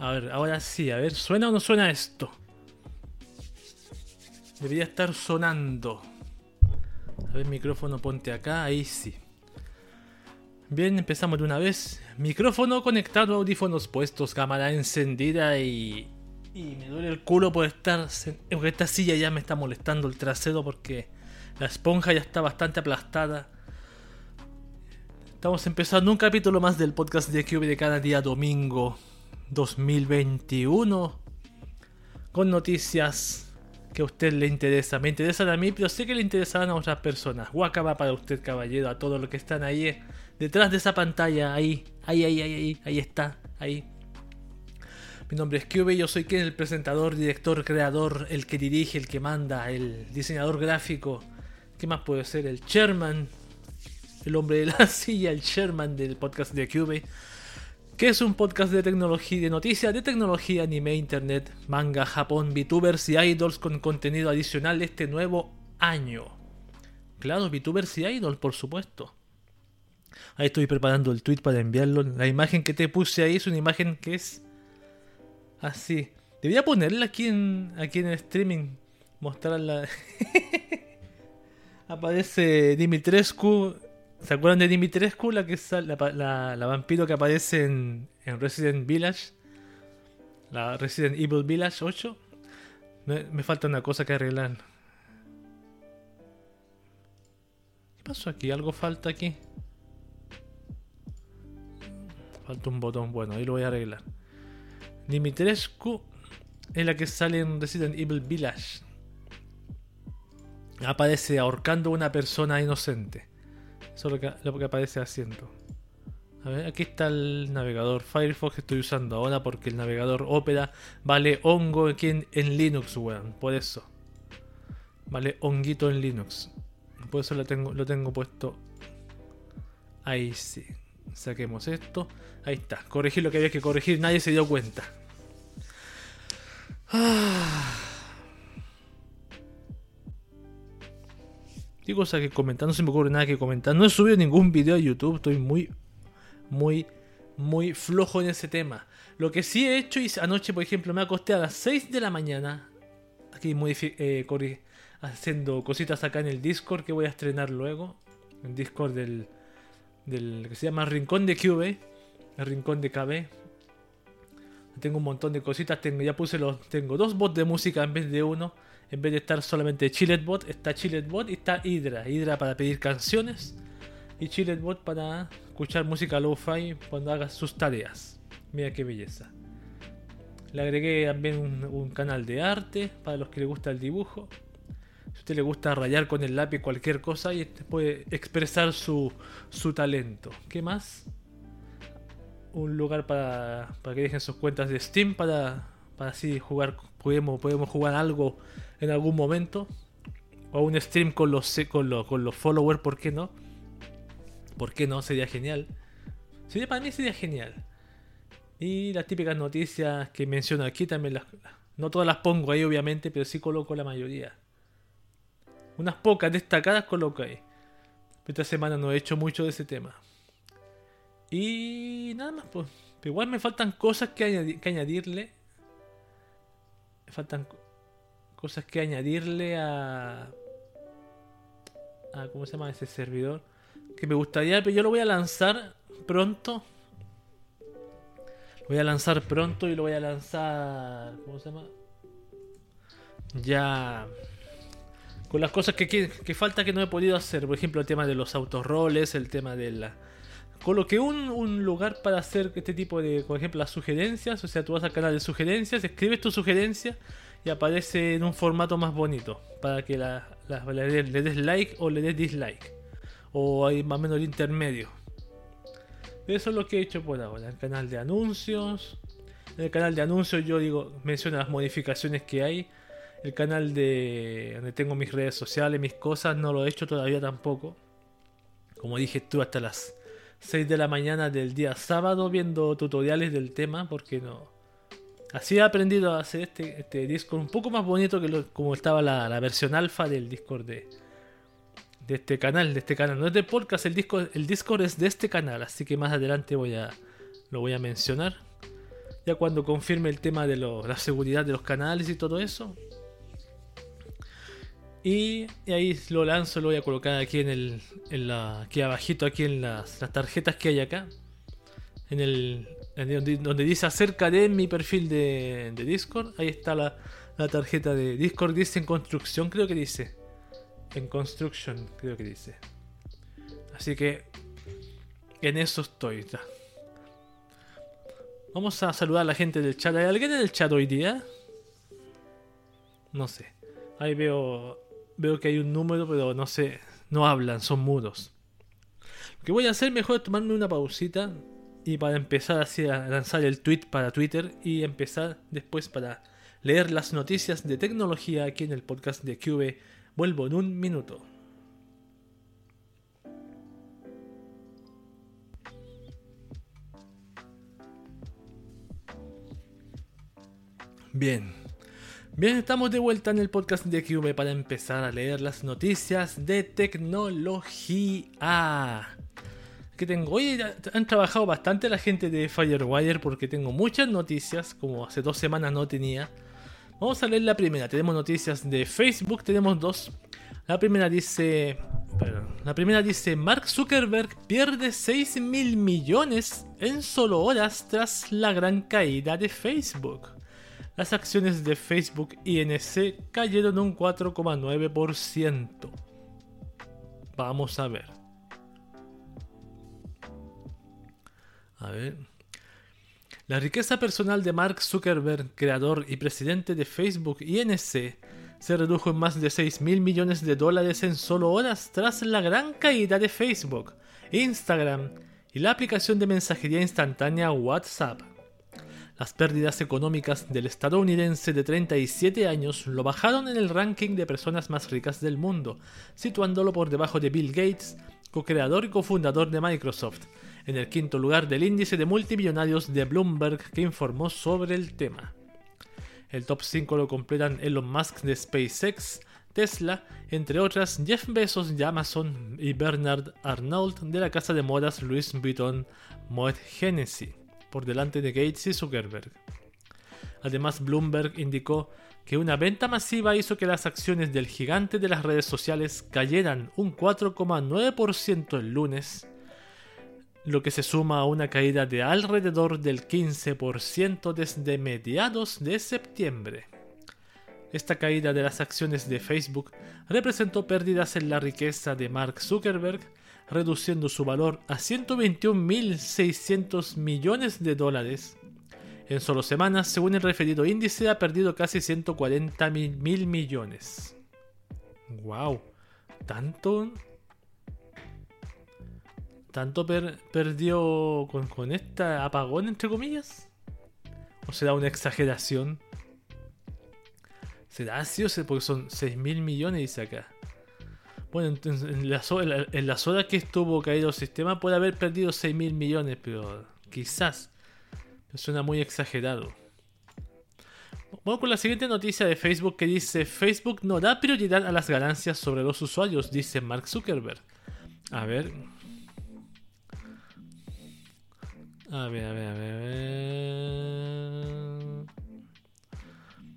A ver, ahora sí, a ver, ¿suena o no suena esto? Debería estar sonando. A ver, micrófono, ponte acá, ahí sí. Bien, empezamos de una vez. Micrófono conectado, audífonos puestos, cámara encendida y. Y me duele el culo por estar. En esta silla ya me está molestando el trasero porque la esponja ya está bastante aplastada. Estamos empezando un capítulo más del podcast de Cube de cada día domingo 2021 con noticias que a usted le interesa. Me interesan a mí, pero sé que le interesarán a otras personas. Guacaba para usted, caballero, a todos los que están ahí detrás de esa pantalla, ahí, ahí, ahí, ahí, ahí, ahí está, ahí. Mi nombre es Cube, yo soy quien el presentador, director, creador, el que dirige, el que manda, el diseñador gráfico. ¿Qué más puede ser? El chairman, el hombre de la silla, el chairman del podcast de Cube. Que es un podcast de tecnología, de noticias de tecnología, anime, internet, manga, Japón, VTubers y idols con contenido adicional este nuevo año. Claro, VTubers y idols, por supuesto. Ahí estoy preparando el tweet para enviarlo. La imagen que te puse ahí es una imagen que es así. Debería ponerla aquí en, aquí en el streaming. Mostrarla. Aparece Dimitrescu. ¿Se acuerdan de Dimitrescu? La, que la, la, vampiro que aparece en, en, Resident Village. La Resident Evil Village 8. Me, falta una cosa que arreglar. ¿Qué pasó aquí? ¿Algo falta aquí? Falta un botón. Bueno, ahí lo voy a arreglar. Dimitrescu es la que sale en Resident Evil Village. Aparece ahorcando a una persona inocente. Eso es lo que, lo que aparece haciendo. A ver, aquí está el navegador Firefox que estoy usando ahora porque el navegador Opera vale hongo aquí en, Linux, weón. Por eso. Vale honguito en Linux. Por eso lo tengo, lo tengo puesto. Ahí sí. Saquemos esto. Ahí está. Corregir lo que había que corregir. Nadie se dio cuenta. Ah. ¿Qué cosa que comentar? No se me ocurre nada que comentar. No he subido ningún video a YouTube. Estoy muy, muy, muy flojo en ese tema. Lo que sí he hecho, y anoche, por ejemplo, me acosté a las 6 de la mañana. Aquí eh, haciendo cositas acá en el Discord que voy a estrenar luego. El Discord del, del que se llama Rincón de QB, el Rincón de KB. Tengo un montón de cositas, tengo, ya puse los, tengo dos bots de música en vez de uno. En vez de estar solamente Chiletbot, está Chiletbot y está Hydra. Hydra para pedir canciones y Chiletbot para escuchar música lo-fi cuando hagas sus tareas. Mira qué belleza. Le agregué también un, canal de arte para los que les gusta el dibujo si usted le gusta rayar con el lápiz cualquier cosa y puede expresar su, su talento. ¿Qué más? Un lugar para, para que dejen sus cuentas de Steam para, para así jugar, podemos, podemos jugar algo en algún momento. O un stream con los, con los, con los followers, ¿por qué no? ¿Por qué no? Sería genial. Sería, para mí sería genial. Y las típicas noticias que menciono aquí también las... No todas las pongo ahí obviamente, pero sí coloco la mayoría. Unas pocas destacadas coloco ahí. Esta semana no he hecho mucho de ese tema. Y nada más, pues. igual me faltan cosas que, añadirle. Me faltan cosas que añadirle a, a. ¿Cómo se llama ese servidor? Que me gustaría, pero yo lo voy a lanzar pronto. Lo voy a lanzar pronto y lo voy a lanzar. ¿Cómo se llama? Ya con las cosas que, que, falta que no he podido hacer. Por ejemplo, el tema de los autorroles, el tema de la... Coloqué un, un lugar para hacer este tipo de, por ejemplo, las sugerencias. O sea, tú vas al canal de sugerencias, escribes tu sugerencia y aparece en un formato más bonito. Para que la, le, des like o le des dislike. O hay más o menos el intermedio. Eso es lo que he hecho por ahora. El canal de anuncios. En el canal de anuncios yo digo, menciono las modificaciones que hay el canal de donde tengo mis redes sociales, mis cosas, no lo he hecho todavía tampoco. Como dije tú, hasta las 6 de la mañana del día sábado viendo tutoriales del tema, porque no. Así he aprendido a hacer este, este Discord un poco más bonito que lo, como estaba la, versión alfa del Discord de, de este canal, de este canal. No es de podcast, el Discord, el Discord es de este canal, así que más adelante voy a, lo voy a mencionar. Ya cuando confirme el tema de la seguridad de los canales y todo eso. Y, ahí lo lanzo, lo voy a colocar aquí en el. En la, aquí abajito, aquí en las, tarjetas que hay acá. En el. donde, dice acerca de mi perfil de, de Discord. Ahí está la, la tarjeta de Discord. Dice en construcción, creo que dice. En construction, creo que dice. Así que en eso estoy. Vamos a saludar a la gente del chat. ¿Hay alguien en el chat hoy día? No sé. Ahí veo veo que hay un número, pero no sé, no hablan, son mudos. Lo que voy a hacer mejor tomarme una pausita y para empezar así a lanzar el tweet para Twitter y empezar después para leer las noticias de tecnología aquí en el podcast de QV. Vuelvo en un minuto. Bien, Bien, estamos de vuelta en el podcast de QV para empezar a leer las noticias de tecnología. Que tengo. Hoy han trabajado bastante la gente de Firewire porque tengo muchas noticias, como hace dos semanas no tenía. Vamos a leer la primera. Tenemos noticias de Facebook, tenemos dos. La primera dice. la primera dice: Mark Zuckerberg pierde 6 mil millones en solo horas tras la gran caída de Facebook las acciones de Facebook INC cayeron un 4,9%. Vamos a ver. A ver. La riqueza personal de Mark Zuckerberg, creador y presidente de Facebook INC, se redujo en más de 6 mil millones de dólares en solo horas tras la gran caída de Facebook, Instagram y la aplicación de mensajería instantánea WhatsApp. Las pérdidas económicas del estadounidense de 37 años lo bajaron en el ranking de personas más ricas del mundo, situándolo por debajo de Bill Gates, co-creador y cofundador de Microsoft, en el quinto lugar del índice de multimillonarios de Bloomberg que informó sobre el tema. El top 5 lo completan Elon Musk de SpaceX, Tesla, entre otras Jeff Bezos de Amazon y Bernard Arnault de la casa de modas Louis Vuitton Moet Hennessy por delante de Gates y Zuckerberg. Además, Bloomberg indicó que una venta masiva hizo que las acciones del gigante de las redes sociales cayeran un 4,9% el lunes, lo que se suma a una caída de alrededor del 15% desde mediados de septiembre. Esta caída de las acciones de Facebook representó pérdidas en la riqueza de Mark Zuckerberg, reduciendo su valor a 121.600 millones de dólares. En solo semanas, según el referido índice, ha perdido casi 140 mil millones. ¡Wow! ¿Tanto? ¿Tanto perdió con, con esta apagón, entre comillas? ¿O será una exageración? ¿Será así o sea, porque son 6 mil millones, dice acá? Bueno, entonces, en, las horas que estuvo caído el sistema puede haber perdido 6 mil millones, pero quizás. Suena muy exagerado. Vamos con la siguiente noticia de Facebook que dice Facebook no da prioridad a las ganancias sobre los usuarios, dice Mark Zuckerberg. A ver. A ver, a ver, a ver. A ver.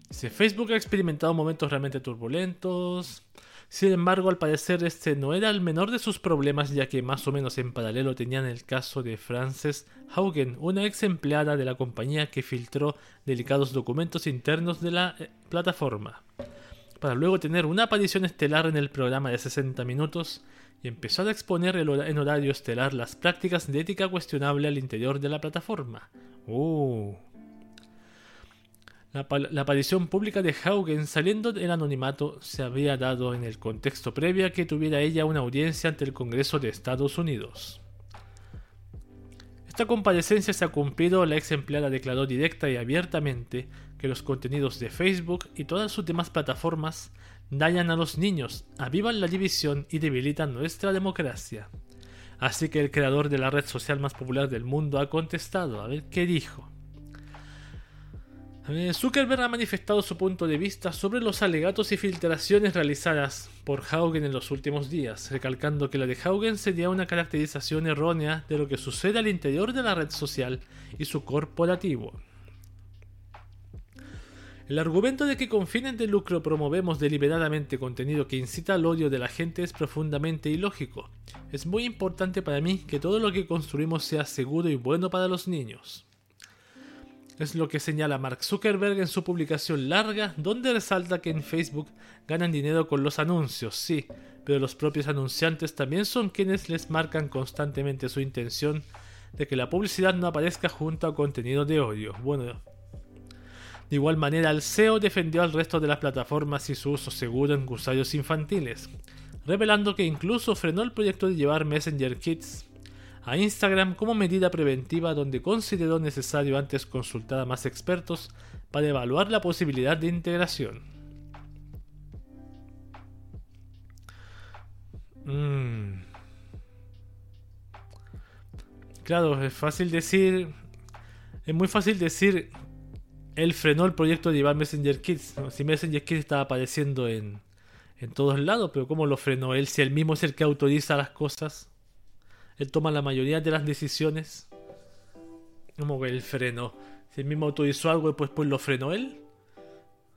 Dice, Facebook ha experimentado momentos realmente turbulentos. Sin embargo, al parecer este no era el menor de sus problemas, ya que más o menos en paralelo tenían el caso de Frances Haugen, una ex empleada de la compañía que filtró delicados documentos internos de la eh, plataforma, para luego tener una aparición estelar en el programa de 60 minutos y empezar a exponer en horario estelar las prácticas de ética cuestionable al interior de la plataforma. Uh. La, aparición pública de Haugen saliendo del anonimato se había dado en el contexto previo a que tuviera ella una audiencia ante el Congreso de Estados Unidos. Esta comparecencia se ha cumplido, la ex empleada declaró directa y abiertamente que los contenidos de Facebook y todas sus demás plataformas dañan a los niños, avivan la división y debilitan nuestra democracia. Así que el creador de la red social más popular del mundo ha contestado, a ver qué dijo. Zuckerberg ha manifestado su punto de vista sobre los alegatos y filtraciones realizadas por Haugen en los últimos días, recalcando que la de Haugen sería una caracterización errónea de lo que sucede al interior de la red social y su corporativo. El argumento de que con fines de lucro promovemos deliberadamente contenido que incita al odio de la gente es profundamente ilógico. Es muy importante para mí que todo lo que construimos sea seguro y bueno para los niños. Es lo que señala Mark Zuckerberg en su publicación larga, donde resalta que en Facebook ganan dinero con los anuncios, sí, pero los propios anunciantes también son quienes les marcan constantemente su intención de que la publicidad no aparezca junto a contenido de odio. Bueno, de igual manera, el SEO defendió al resto de las plataformas y su uso seguro en usuarios infantiles, revelando que incluso frenó el proyecto de llevar Messenger Kids a Instagram como medida preventiva donde consideró necesario antes consultar a más expertos para evaluar la posibilidad de integración. Mm. Claro, es fácil decir. Es muy fácil decir él frenó el proyecto de llevar Messenger Kids. Si Messenger Kids estaba apareciendo en, en todos lados, pero ¿cómo lo frenó él? Si él mismo es el que autoriza las cosas, él toma la mayoría de las decisiones. ¿Cómo que él frenó? Si él mismo autorizó algo y pues, pues lo frenó él,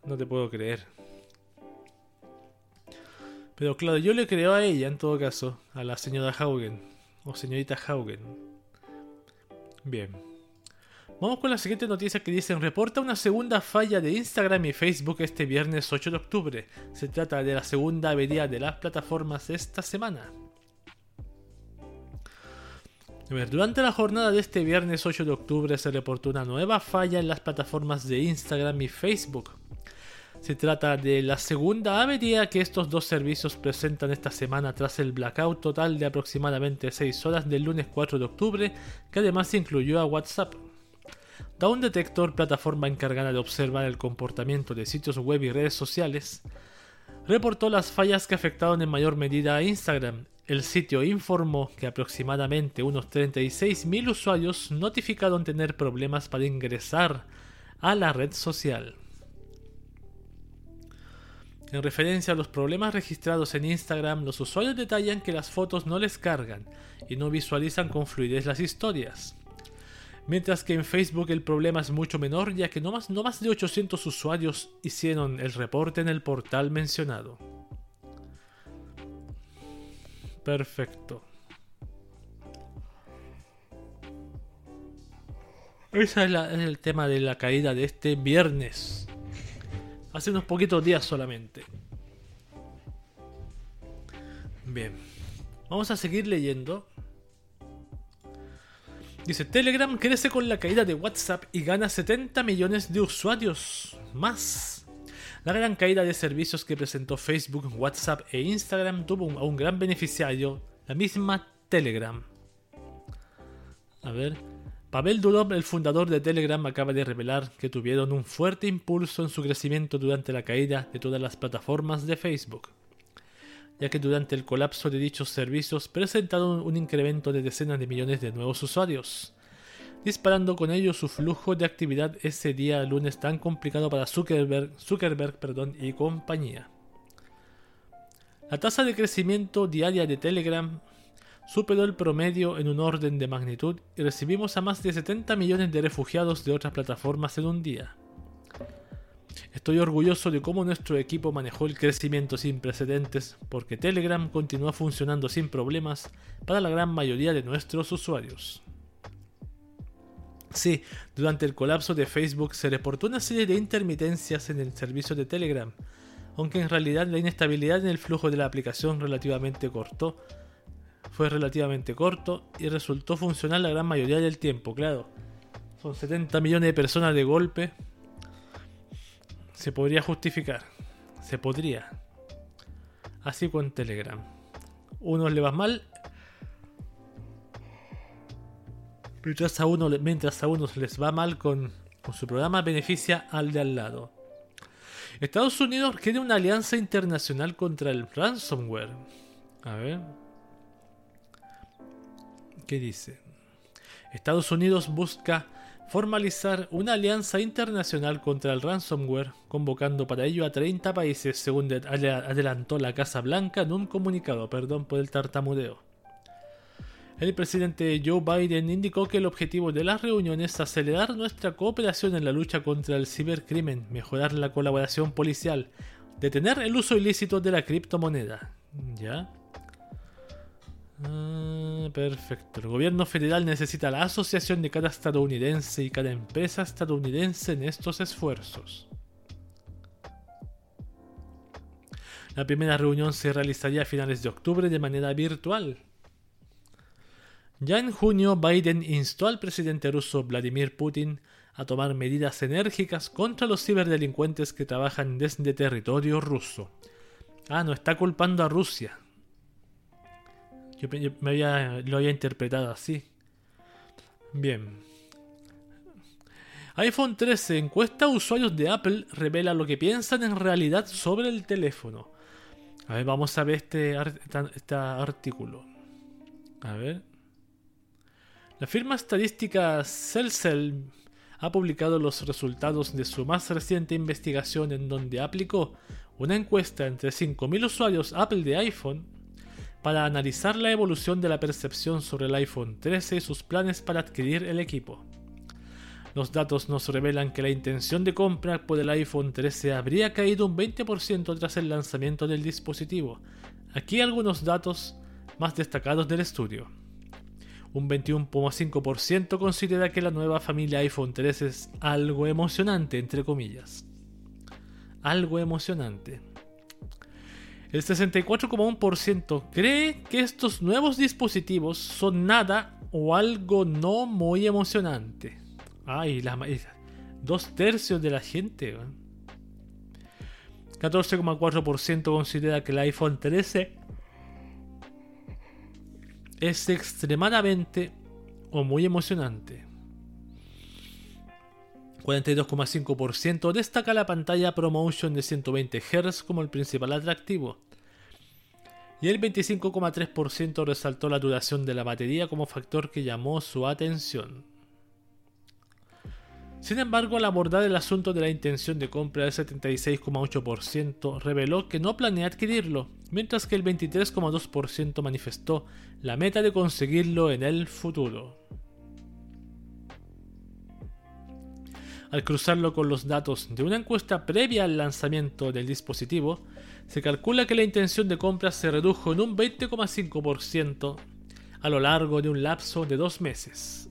no te puedo creer. Pero claro, yo le creo a ella en todo caso, a la señora Haugen, o señorita Haugen. Bien. Vamos con la siguiente noticia que dicen reporta una segunda falla de Instagram y Facebook este viernes 8 de octubre. Se trata de la segunda avería de las plataformas esta semana. Durante la jornada de este viernes 8 de octubre se reportó una nueva falla en las plataformas de Instagram y Facebook. Se trata de la segunda avería que estos dos servicios presentan esta semana tras el blackout total de aproximadamente 6 horas del lunes 4 de octubre, que además incluyó a WhatsApp. Down Detector, plataforma encargada de observar el comportamiento de sitios web y redes sociales, reportó las fallas que afectaron en mayor medida a Instagram. El sitio informó que aproximadamente unos 36.000 usuarios notificaron tener problemas para ingresar a la red social. En referencia a los problemas registrados en Instagram, los usuarios detallan que las fotos no les cargan y no visualizan con fluidez las historias. Mientras que en Facebook el problema es mucho menor ya que no más, no más de 800 usuarios hicieron el reporte en el portal mencionado. Perfecto. Ese es, es, el tema de la caída de este viernes. Hace unos poquitos días solamente. Bien. Vamos a seguir leyendo. Dice, Telegram crece con la caída de WhatsApp y gana 70 millones de usuarios más. La gran caída de servicios que presentó Facebook, WhatsApp e Instagram tuvo a un gran beneficiario, la misma Telegram. A ver, Pavel Durov, el fundador de Telegram, acaba de revelar que tuvieron un fuerte impulso en su crecimiento durante la caída de todas las plataformas de Facebook ya que durante el colapso de dichos servicios presentaron un incremento de decenas de millones de nuevos usuarios, disparando con ello su flujo de actividad ese día lunes tan complicado para Zuckerberg, y compañía. La tasa de crecimiento diaria de Telegram superó el promedio en un orden de magnitud y recibimos a más de 70 millones de refugiados de otras plataformas en un día. Estoy orgulloso de cómo nuestro equipo manejó el crecimiento sin precedentes porque Telegram continúa funcionando sin problemas para la gran mayoría de nuestros usuarios. Sí, durante el colapso de Facebook se reportó una serie de intermitencias en el servicio de Telegram, aunque en realidad la inestabilidad en el flujo de la aplicación relativamente corto fue relativamente corto y resultó funcionar la gran mayoría del tiempo, claro. Son 70 millones de personas de golpe, se podría justificar. Se podría. Así con Telegram. Unos le va mal. Mientras a, uno, mientras a unos les va mal con, con su programa, beneficia al de al lado. Estados Unidos quiere una alianza internacional contra el ransomware. A ver. ¿Qué dice? Estados Unidos busca formalizar una alianza internacional contra el ransomware, convocando para ello a 30 países, según adelantó la Casa Blanca en un comunicado, perdón por el tartamudeo. El presidente Joe Biden indicó que el objetivo de la reunión es acelerar nuestra cooperación en la lucha contra el cibercrimen, mejorar la colaboración policial, detener el uso ilícito de la criptomoneda. ¿Ya? Ah, perfecto. El gobierno federal necesita la asociación de cada estadounidense y cada empresa estadounidense en estos esfuerzos. La primera reunión se realizaría a finales de octubre de manera virtual. Ya en junio, Biden instó al presidente ruso Vladimir Putin a tomar medidas enérgicas contra los ciberdelincuentes que trabajan desde territorio ruso. Ah, no está culpando a Rusia. Yo, me había, lo había interpretado así. Bien. iPhone 13 encuesta a usuarios de Apple revela lo que piensan en realidad sobre el teléfono. A ver, vamos a ver este, este artículo. A ver. La firma estadística Celcel ha publicado los resultados de su más reciente investigación en donde aplicó una encuesta entre 5.000 usuarios Apple de iPhone para analizar la evolución de la percepción sobre el iPhone 13 y sus planes para adquirir el equipo. Los datos nos revelan que la intención de compra por el iPhone 13 habría caído un 20% tras el lanzamiento del dispositivo. Aquí algunos datos más destacados del estudio. Un 21,5% considera que la nueva familia iPhone 13 es algo emocionante, entre comillas. Algo emocionante. El 64,1% cree que estos nuevos dispositivos son nada o algo no muy emocionante. Ay, la, dos tercios de la gente. 14,4% considera que el iPhone 13 es extremadamente o muy emocionante. 42,5% destaca la pantalla ProMotion de 120 Hz como el principal atractivo. Y el 25,3% resaltó la duración de la batería como factor que llamó su atención. Sin embargo, al abordar el asunto de la intención de compra, el 76,8% reveló que no planea adquirirlo, mientras que el 23,2% manifestó la meta de conseguirlo en el futuro. Al cruzarlo con los datos de una encuesta previa al lanzamiento del dispositivo, se calcula que la intención de compra se redujo en un 20,5% a lo largo de un lapso de dos meses.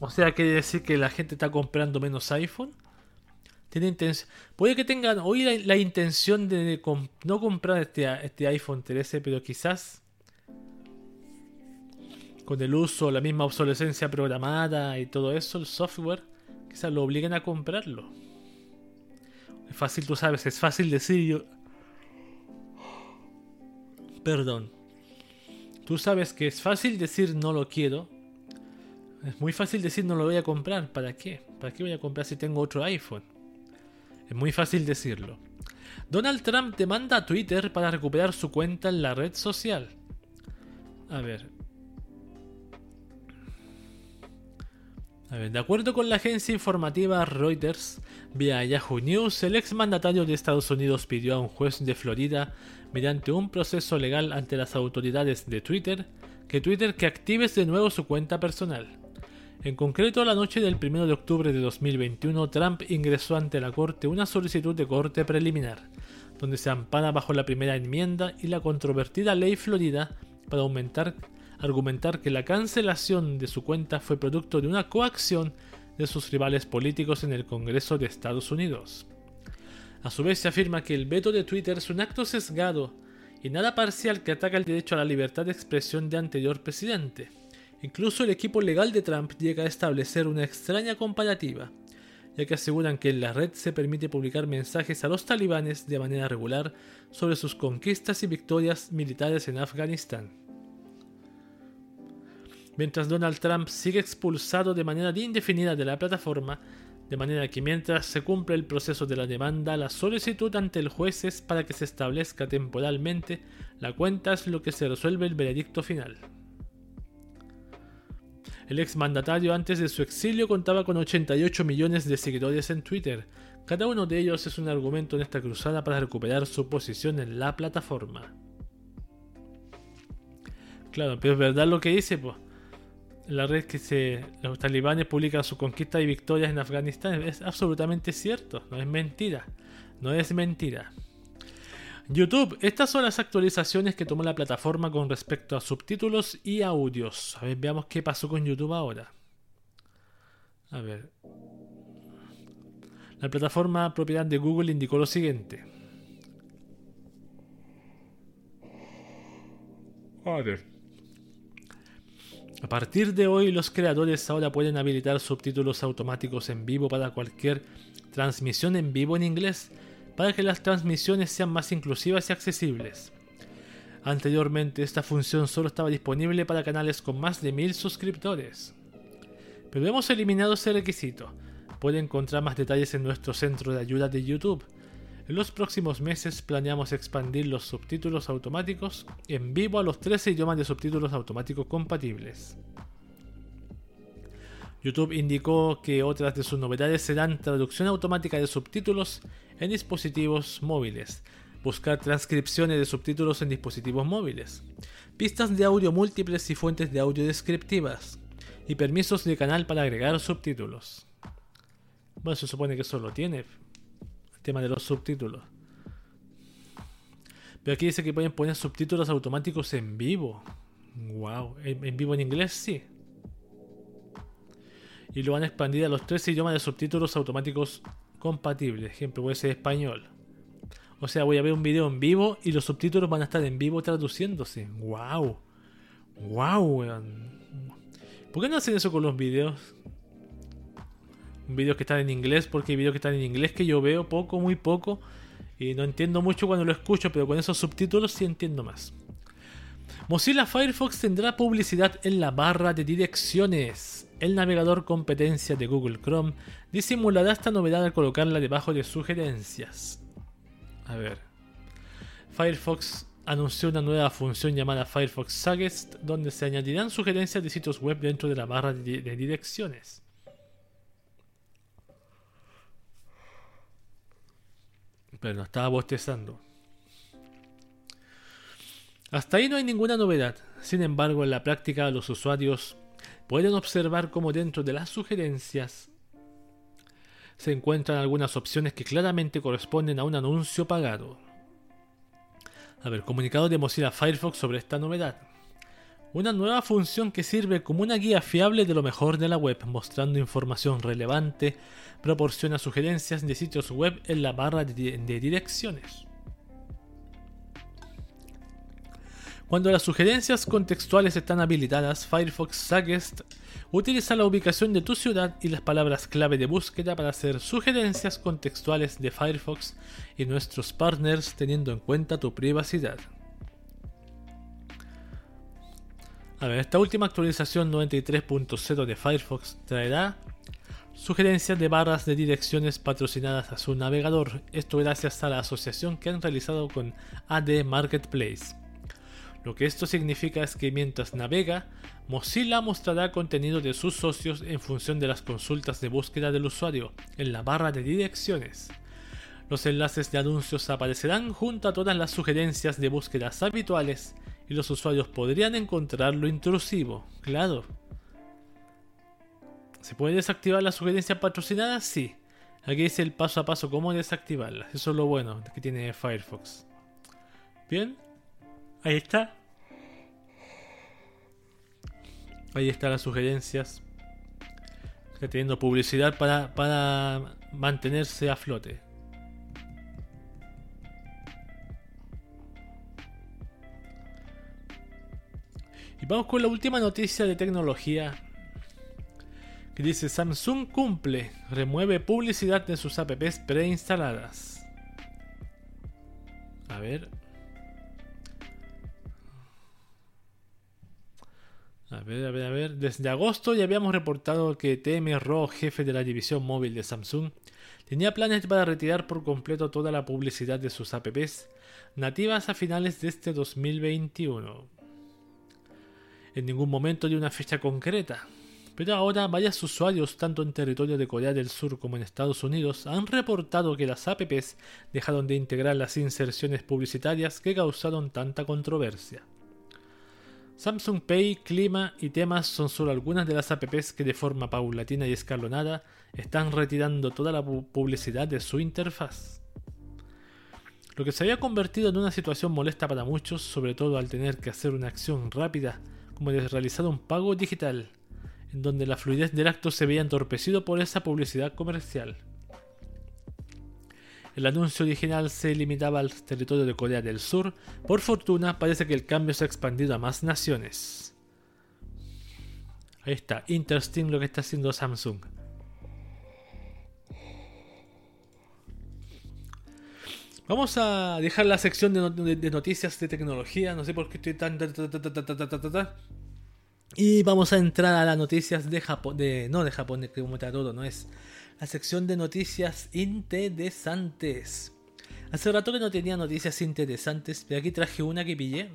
O sea, quiere decir que la gente está comprando menos iPhone. Tiene intención. Puede que tengan hoy la, intención de no comprar este, este iPhone 13, pero quizás con el uso, la misma obsolescencia programada y todo eso, el software, quizás lo obliguen a comprarlo. Es fácil, tú sabes, es fácil decir yo. Perdón. Tú sabes que es fácil decir no lo quiero, es muy fácil decir no lo voy a comprar. ¿Para qué? ¿Para qué voy a comprar si tengo otro iPhone? Es muy fácil decirlo. Donald Trump demanda a Twitter para recuperar su cuenta en la red social. A ver. A ver, de acuerdo con la agencia informativa Reuters, vía Yahoo News, el exmandatario de Estados Unidos pidió a un juez de Florida, mediante un proceso legal ante las autoridades de Twitter, que Twitter que active de nuevo su cuenta personal. En concreto, la noche del 1 de octubre de 2021, Trump ingresó ante la Corte una solicitud de corte preliminar, donde se ampara bajo la primera enmienda y la controvertida ley Florida para aumentar, argumentar que la cancelación de su cuenta fue producto de una coacción de sus rivales políticos en el Congreso de Estados Unidos. A su vez se afirma que el veto de Twitter es un acto sesgado y nada parcial que ataca el derecho a la libertad de expresión de anterior presidente. Incluso el equipo legal de Trump llega a establecer una extraña comparativa, ya que aseguran que en la red se permite publicar mensajes a los talibanes de manera regular sobre sus conquistas y victorias militares en Afganistán. Mientras Donald Trump sigue expulsado de manera indefinida de la plataforma, de manera que mientras se cumple el proceso de la demanda, la solicitud ante el juez es para que se establezca temporalmente la cuenta es lo que se resuelve el veredicto final. El exmandatario antes de su exilio contaba con 88 millones de seguidores en Twitter. Cada uno de ellos es un argumento en esta cruzada para recuperar su posición en la plataforma. Claro, pero es verdad lo que dice, pues. La red que se, los talibanes publican su conquista y victorias en Afganistán es absolutamente cierto, no es mentira. No es mentira. YouTube, estas son las actualizaciones que tomó la plataforma con respecto a subtítulos y audios. A ver, veamos qué pasó con YouTube ahora. A ver. La plataforma propiedad de Google indicó lo siguiente. A ver. A partir de hoy, los creadores ahora pueden habilitar subtítulos automáticos en vivo para cualquier transmisión en vivo en inglés para que las transmisiones sean más inclusivas y accesibles. Anteriormente esta función solo estaba disponible para canales con más de 1000 suscriptores. Pero hemos eliminado ese requisito. Puede encontrar más detalles en nuestro centro de ayuda de YouTube. En los próximos meses planeamos expandir los subtítulos automáticos en vivo a los 13 idiomas de subtítulos automáticos compatibles. YouTube indicó que otras de sus novedades serán traducción automática de subtítulos en dispositivos móviles, buscar transcripciones de subtítulos en dispositivos móviles, pistas de audio múltiples y fuentes de audio descriptivas, y permisos de canal para agregar subtítulos. Bueno, se supone que eso lo tiene, el tema de los subtítulos. Pero aquí dice que pueden poner subtítulos automáticos en vivo. Wow, en vivo en inglés sí y lo van a expandir a los tres idiomas de subtítulos automáticos compatibles. Ejemplo, puede ser español. O sea, voy a ver un video en vivo y los subtítulos van a estar en vivo traduciéndose. ¡Wow! ¡Wow! ¿Por qué no hacen eso con los videos? Videos que están en inglés, porque hay videos que están en inglés que yo veo poco, muy poco. Y no entiendo mucho cuando lo escucho, pero con esos subtítulos sí entiendo más. Mozilla Firefox tendrá publicidad en la barra de direcciones el navegador competencia de Google Chrome disimulará esta novedad al colocarla debajo de sugerencias. A ver. Firefox anunció una nueva función llamada Firefox Suggest, donde se añadirán sugerencias de sitios web dentro de la barra de, direcciones. Pero no estaba bostezando. Hasta ahí no hay ninguna novedad. Sin embargo, en la práctica los usuarios pueden observar cómo dentro de las sugerencias se encuentran algunas opciones que claramente corresponden a un anuncio pagado. A ver, comunicado de Mozilla Firefox sobre esta novedad. Una nueva función que sirve como una guía fiable de lo mejor de la web, mostrando información relevante, proporciona sugerencias de sitios web en la barra de, direcciones. Cuando las sugerencias contextuales están habilitadas, Firefox Suggest utiliza la ubicación de tu ciudad y las palabras clave de búsqueda para hacer sugerencias contextuales de Firefox y nuestros partners teniendo en cuenta tu privacidad. A ver, esta última actualización 93.0 de Firefox traerá sugerencias de barras de direcciones patrocinadas a su navegador, esto gracias a la asociación que han realizado con AD Marketplace. Lo que esto significa es que mientras navega, Mozilla mostrará contenido de sus socios en función de las consultas de búsqueda del usuario en la barra de direcciones. Los enlaces de anuncios aparecerán junto a todas las sugerencias de búsquedas habituales y los usuarios podrían encontrarlo intrusivo, claro. ¿Se puede desactivar la sugerencia patrocinada? Sí. Aquí dice el paso a paso cómo desactivarla. Eso es lo bueno que tiene Firefox. Bien, ahí está. Ahí están las sugerencias. Está teniendo publicidad para, para mantenerse a flote. Y vamos con la última noticia de tecnología. Que dice Samsung cumple, remueve publicidad de sus apps preinstaladas. A ver. A ver, a ver, a ver. Desde agosto ya habíamos reportado que TM Ro, jefe de la división móvil de Samsung, tenía planes para retirar por completo toda la publicidad de sus apps nativas a finales de este 2021. En ningún momento dio una fecha concreta, pero ahora varios usuarios, tanto en territorio de Corea del Sur como en Estados Unidos, han reportado que las apps dejaron de integrar las inserciones publicitarias que causaron tanta controversia. Samsung Pay, Clima y temas son solo algunas de las apps que de forma paulatina y escalonada están retirando toda la publicidad de su interfaz. Lo que se había convertido en una situación molesta para muchos, sobre todo al tener que hacer una acción rápida como de realizar un pago digital, en donde la fluidez del acto se veía entorpecido por esa publicidad comercial. El anuncio original se limitaba al territorio de Corea del Sur. Por fortuna, parece que el cambio se ha expandido a más naciones. Ahí está, interesting lo que está haciendo Samsung. Vamos a dejar la sección de, noticias de tecnología. No sé por qué estoy tan. y vamos a entrar a las noticias de Japón. De, no de Japón, como está todo, no es la sección de noticias interesantes. Hace rato que no tenía noticias interesantes, pero aquí traje una que pillé.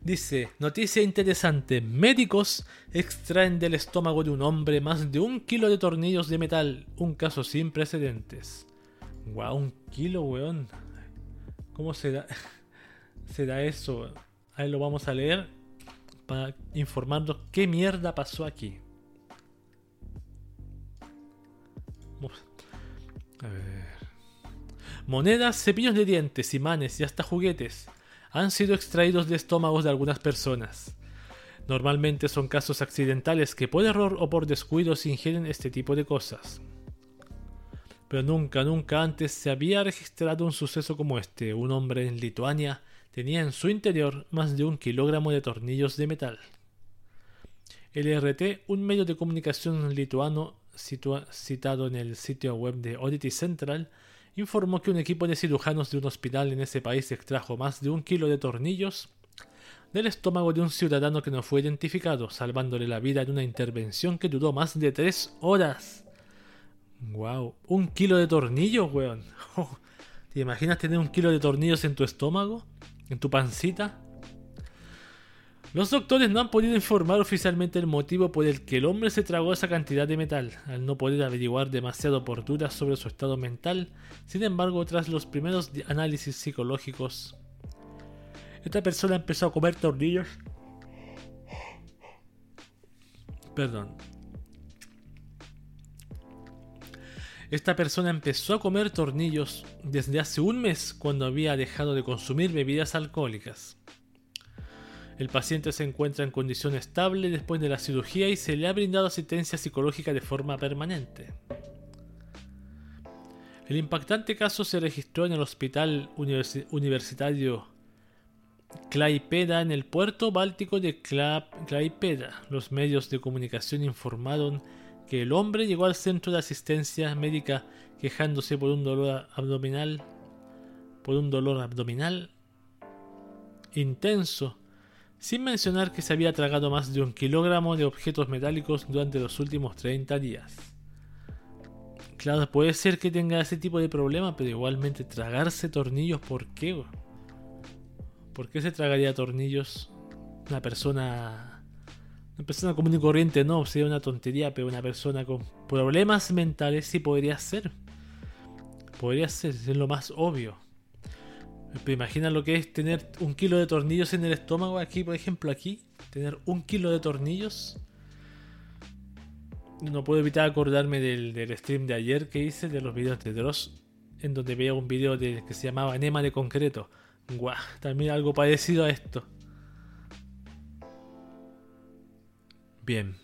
Dice, noticia interesante, médicos extraen del estómago de un hombre más de un kilo de tornillos de metal, un caso sin precedentes. Guau, un kilo, weón. ¿Cómo será? será eso? Ahí lo vamos a leer para informarnos qué mierda pasó aquí. Monedas, cepillos de dientes, imanes y hasta juguetes han sido extraídos de estómagos de algunas personas. Normalmente son casos accidentales que por error o por descuido se ingieren este tipo de cosas. Pero nunca, nunca antes se había registrado un suceso como este. Un hombre en Lituania tenía en su interior más de un kilogramo de tornillos de metal. El RT, un medio de comunicación lituano citado en el sitio web de Oddity Central, informó que un equipo de cirujanos de un hospital en ese país extrajo más de un kilo de tornillos del estómago de un ciudadano que no fue identificado, salvándole la vida en una intervención que duró más de tres horas. Wow, un kilo de tornillos, weón. ¿Te imaginas tener un kilo de tornillos en tu estómago? ¿En tu pancita? Los doctores no han podido informar oficialmente el motivo por el que el hombre se tragó esa cantidad de metal, al no poder averiguar demasiado por dudas sobre su estado mental. Sin embargo, tras los primeros análisis psicológicos, esta persona empezó a comer tornillos. Perdón. Esta persona empezó a comer tornillos desde hace un mes cuando había dejado de consumir bebidas alcohólicas. El paciente se encuentra en condición estable después de la cirugía y se le ha brindado asistencia psicológica de forma permanente. El impactante caso se registró en el Hospital Universitario Klaipeda en el puerto báltico de Klaipeda. Los medios de comunicación informaron que el hombre llegó al centro de asistencia médica quejándose por un dolor abdominal por un dolor abdominal intenso sin mencionar que se había tragado más de un kilogramo de objetos metálicos durante los últimos 30 días. Claro, puede ser que tenga ese tipo de problema, pero igualmente tragarse tornillos, ¿por qué? ¿Por qué se tragaría tornillos una persona... Una persona común y corriente no, sería una tontería, pero una persona con problemas mentales sí podría ser. Podría ser, es lo más obvio. Imagina lo que es tener un kilo de tornillos en el estómago. Aquí, por ejemplo, aquí, tener un kilo de tornillos. No puedo evitar acordarme del, stream de ayer que hice, de los videos de Dross, en donde veía un video de, que se llamaba Enema de Concreto. Guau, también algo parecido a esto. Bien.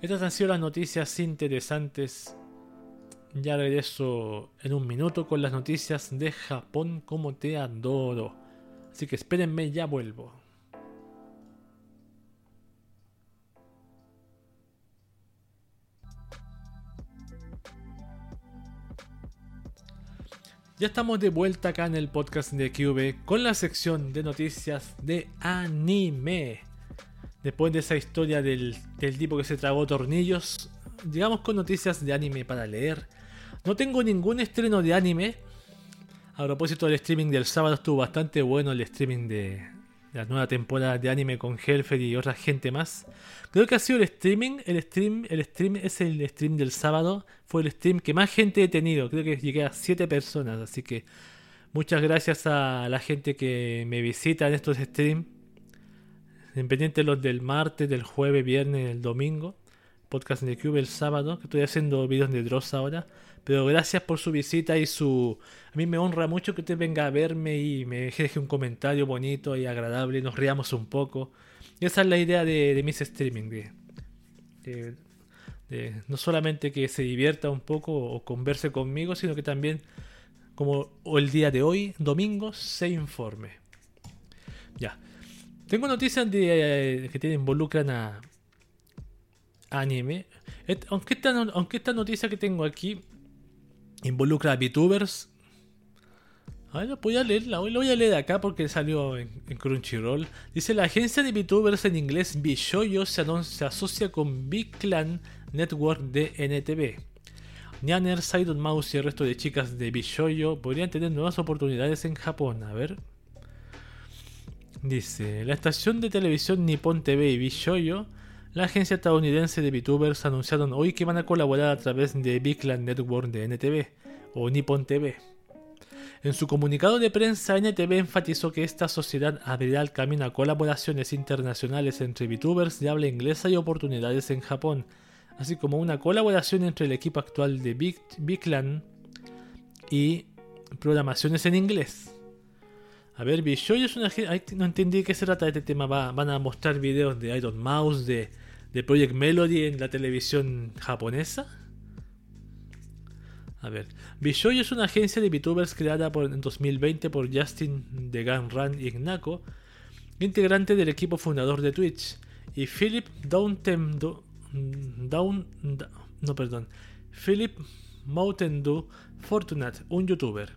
Estas han sido las noticias interesantes ya regreso en un minuto con las noticias de Japón como te adoro. Así que espérenme, ya vuelvo. Ya estamos de vuelta acá en el podcast de QV con la sección de noticias de anime. Después de esa historia del, del tipo que se tragó tornillos, llegamos con noticias de anime para leer no tengo ningún estreno de anime. A propósito del streaming del sábado estuvo bastante bueno el streaming de, la nueva temporada de anime con Helfer y otra gente más. Creo que ha sido el streaming, el stream, el stream es el stream del sábado, fue el stream que más gente he tenido, creo que llegué a 7 personas, así que muchas gracias a la gente que me visita en estos streams. Independiente los del martes, del jueves, viernes, el domingo. Podcast de Cube el sábado, que estoy haciendo videos de Dross ahora. Pero gracias por su visita y su... A mí me honra mucho que usted venga a verme y me deje un comentario bonito y agradable, nos riamos un poco. Y esa es la idea de, mis streaming, de, no solamente que se divierta un poco o converse conmigo, sino que también, como el día de hoy, domingo, se informe. Ya. Tengo noticias de, eh, que te involucran a anime. aunque, esta, aunque esta noticia que tengo aquí involucra a VTubers. A ver, voy a leerla, lo voy a leer acá porque salió en, Crunchyroll. Dice la agencia de VTubers en inglés Bishoyo se, se asocia con Big Clan Network de NTV. Nyanner, Sidon Mouse y el resto de chicas de Bishoyo podrían tener nuevas oportunidades en Japón. A ver. Dice, la estación de televisión Nippon TV y Bishoyo, la agencia estadounidense de VTubers anunciaron hoy que van a colaborar a través de Big Clan Network de NTV o Nippon TV. En su comunicado de prensa, NTV enfatizó que esta sociedad abrirá el camino a colaboraciones internacionales entre VTubers de habla inglesa y oportunidades en Japón, así como una colaboración entre el equipo actual de Big, y programaciones en inglés. A ver, Bishoy es una no entendí qué se trata de este tema. van a mostrar videos de Iron Mouse, de, de Project Melody en la televisión japonesa. A ver, Bishoy es una agencia de VTubers creada por, en 2020 por Justin de Gun y Ignako, integrante del equipo fundador de Twitch, y Philip Downton, Down, no, perdón. Philip Moutendu Fortunat, un youtuber.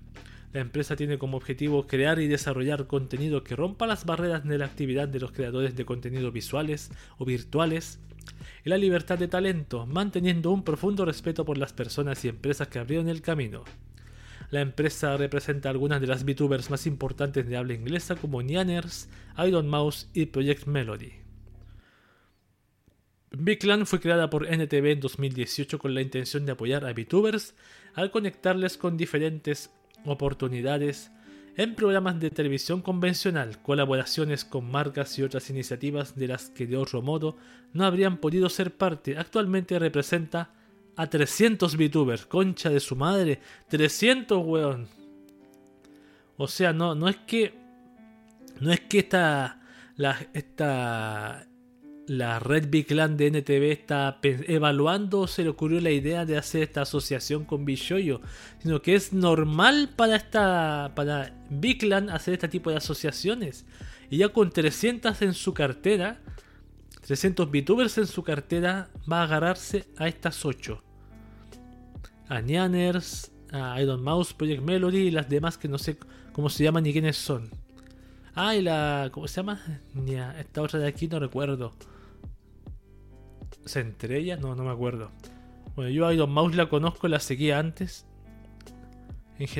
La empresa tiene como objetivo crear y desarrollar contenido que rompa las barreras de la actividad de los creadores de contenido visuales o virtuales y la libertad de talento, manteniendo un profundo respeto por las personas y empresas que abrieron el camino. La empresa representa algunas de las VTubers más importantes de habla inglesa como Nianers, Iron Mouse y Project Melody. Big Clan fue creada por NTV en 2018 con la intención de apoyar a VTubers al conectarles con diferentes oportunidades en programas de televisión convencional, colaboraciones con marcas y otras iniciativas de las que de otro modo no habrían podido ser parte. Actualmente representa a 300 VTubers, concha de su madre, 300 weón. O sea, no, no es que no es que esta esta la red Clan de NTV está evaluando o se le ocurrió la idea de hacer esta asociación con Bishoyo, sino que es normal para esta para Clan hacer este tipo de asociaciones. Y ya con 300 en su cartera, 300 VTubers en su cartera, va a agarrarse a estas 8. A Nianers, a Iron Mouse, Project Melody y las demás que no sé cómo se llaman ni quiénes son. Ah, y la. ¿Cómo se llama? Esta otra de aquí no recuerdo. ¿Centrella? No, no me acuerdo. Bueno, yo a Iron Mouse la conozco, la seguía antes.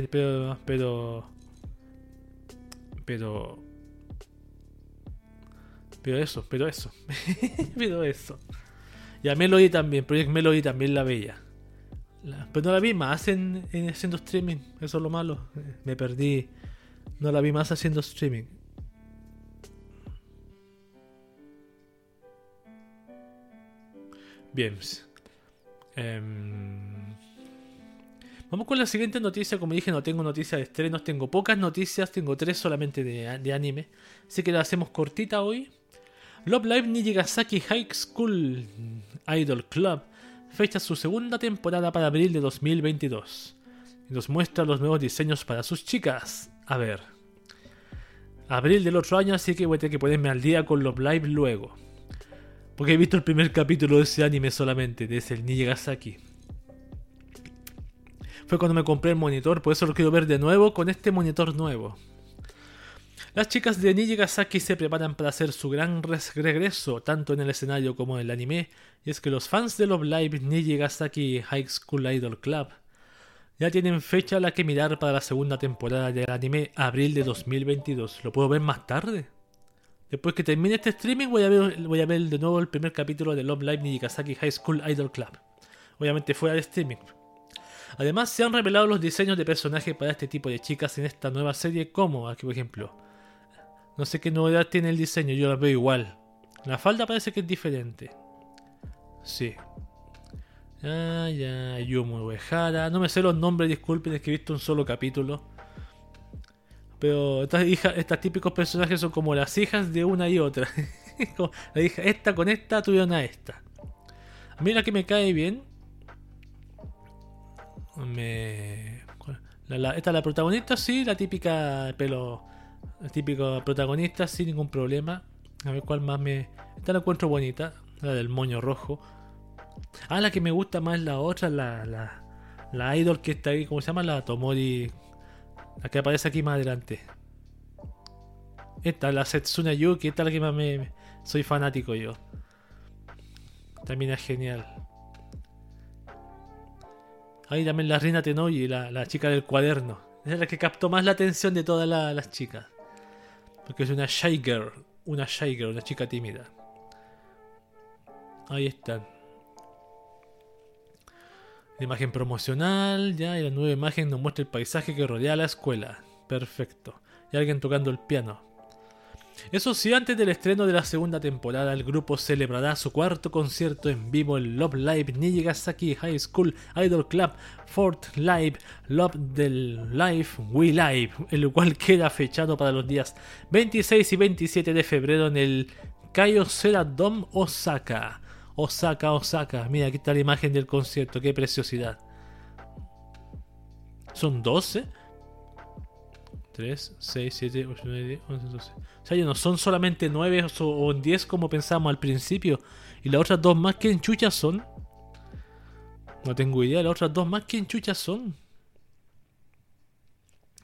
Pero. Pero. Pero. Pero eso, pero eso. pero eso. Y a Melody también, Project Melody también la veía. pero no la vi más en, en, haciendo streaming. Eso es lo malo. Me perdí. No la vi más haciendo streaming. Bien. Em, vamos con la siguiente noticia. Como dije, no tengo noticias de estrenos. Tengo pocas noticias. Tengo tres solamente de, anime. Así que la hacemos cortita hoy. Love Live Nijigasaki High School Idol Club fecha su segunda temporada para abril de 2022. Y nos muestra los nuevos diseños para sus chicas. A ver. Abril del otro año, así que voy a tener que ponerme al día con Love Live luego. Porque he visto el primer capítulo de ese anime solamente, de ese el Nijigasaki. Fue cuando me compré el monitor, por eso lo quiero ver de nuevo con este monitor nuevo. Las chicas de Nijigasaki se preparan para hacer su gran regreso, tanto en el escenario como en el anime, y es que los fans de Love Live Nijigasaki High School Idol Club ya tienen fecha a la que mirar para la segunda temporada del anime, abril de 2022. ¿Lo puedo ver más tarde? Después que termine este streaming voy a ver, voy a ver de nuevo el primer capítulo de Love Live Nijigasaki High School Idol Club. Obviamente fuera de streaming. Además se han revelado los diseños de personajes para este tipo de chicas en esta nueva serie como aquí por ejemplo. No sé qué novedad tiene el diseño, yo la veo igual. La falda parece que es diferente. Sí. Ah, ya, Yumu Uehara. No me sé los nombres, disculpen, es que he visto un solo capítulo. Pero estas, hijas, estas típicos personajes son como las hijas de una y otra. la hija, esta con esta tuvieron a esta. A mí la que me cae bien. Me. esta es la protagonista, sí, la típica pelo. La típica protagonista, sin ningún problema. A ver cuál más me. Esta la encuentro bonita. La del moño rojo. Ah, la que me gusta más es la otra, la, la, la idol que está ahí, ¿cómo se llama? La Tomori. La que aparece aquí más adelante. Esta, la Setsuna Yuki, esta es la que más me, soy fanático yo. También es genial. Ahí también la reina Tenoyi, la, la chica del cuaderno. Es la que captó más la atención de todas las chicas. Porque es una shy girl. Una shy girl, una chica tímida. Ahí están. La imagen promocional, ya, y la nueva imagen nos muestra el paisaje que rodea la escuela. Perfecto. Y alguien tocando el piano. Eso sí, antes del estreno de la segunda temporada, el grupo celebrará su cuarto concierto en vivo en Love Live Nijigasaki High School Idol Club Fort Live Love del Live We Live, el cual queda fechado para los días 26 y 27 de febrero en el Kaiosera Dome Osaka. Osaka, Osaka. Mira, aquí está la imagen del concierto, qué preciosidad. Son 12. 3, 6, 7, 8, 9, 10, 11, 12. O sea, ya no son solamente 9 o 10 como pensamos al principio. Y las otras dos más, que enchuchas son? No tengo idea. Las otras dos más, que enchuchas son?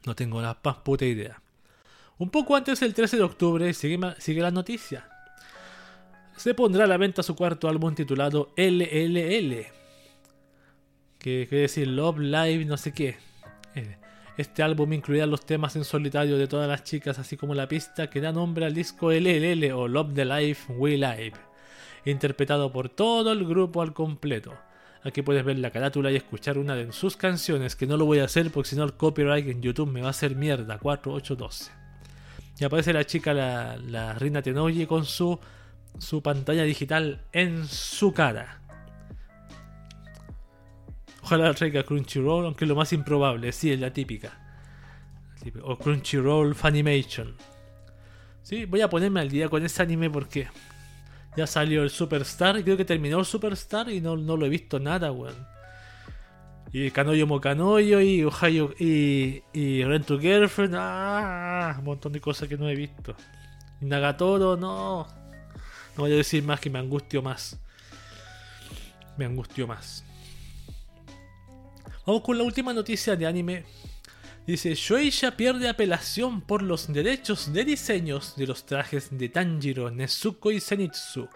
No tengo la más puta idea. Un poco antes del 13 de octubre sigue, sigue la noticia. Se pondrá a la venta su cuarto álbum titulado LLL. Que quiere decir Love Live no sé qué. Eh, este álbum incluirá los temas en solitario de todas las chicas, así como la pista que da nombre al disco LLL o Love the Life We Live, interpretado por todo el grupo al completo. Aquí puedes ver la carátula y escuchar una de sus canciones, que no lo voy a hacer porque si no el copyright en YouTube me va a hacer mierda, 4812. Y aparece la chica, la, la Rina Tenoji, con su, su pantalla digital en su cara. Ojalá traiga Crunchyroll, aunque lo más improbable, sí, es la típica. O Crunchyroll Funimation. Sí, voy a ponerme al día con ese anime porque ya salió el Superstar, creo que terminó el Superstar y no, no lo he visto nada, weón. Y Kanoyo Mokanoyo y Ohio y, y Rent to Girlfriend, ah, un montón de cosas que no he visto. Nagatoro, no. No voy a decir más que me angustio más. Me angustio más. Vamos con la última noticia de anime. Dice, Shueisha pierde apelación por los derechos de diseños de los trajes de Tanjiro, Nezuko y Zenitsu.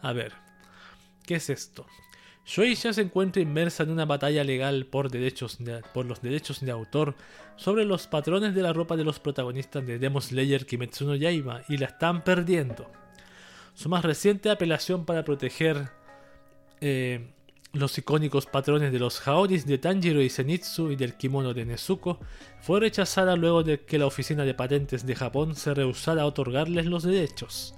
A ver, ¿qué es esto? Shueisha se encuentra inmersa en una batalla legal por, derechos por los derechos de autor sobre los patrones de la ropa de los protagonistas de Demon Slayer Kimetsu no Yaiba y la están perdiendo. Su más reciente apelación para proteger eh, los icónicos patrones de los Haoris de Tanjiro y Zenitsu y del kimono de Nezuko fue rechazada luego de que la Oficina de Patentes de Japón se rehusara a otorgarles los derechos.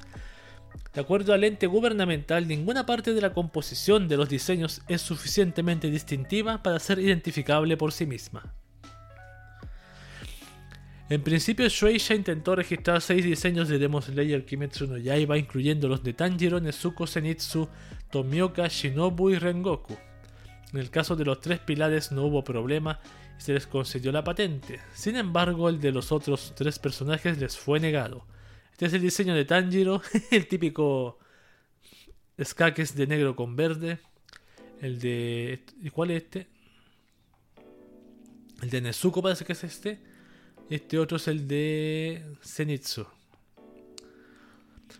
De acuerdo al ente gubernamental, ninguna parte de la composición de los diseños es suficientemente distintiva para ser identificable por sí misma. En principio, Shueisha intentó registrar seis diseños de Demon Slayer Kimetsu no Yaiba, incluyendo los de Tanjiro, Nezuko, Zenitsu, Tomioka, Shinobu y Rengoku. En el caso de los tres pilares no hubo problema y se les concedió la patente. Sin embargo, el de los otros tres personajes les fue negado. Este es el diseño de Tanjiro, el típico escaques de negro con verde. El de... ¿Y cuál es este? El de Nezuko parece que es este. Este otro es el de Zenitsu.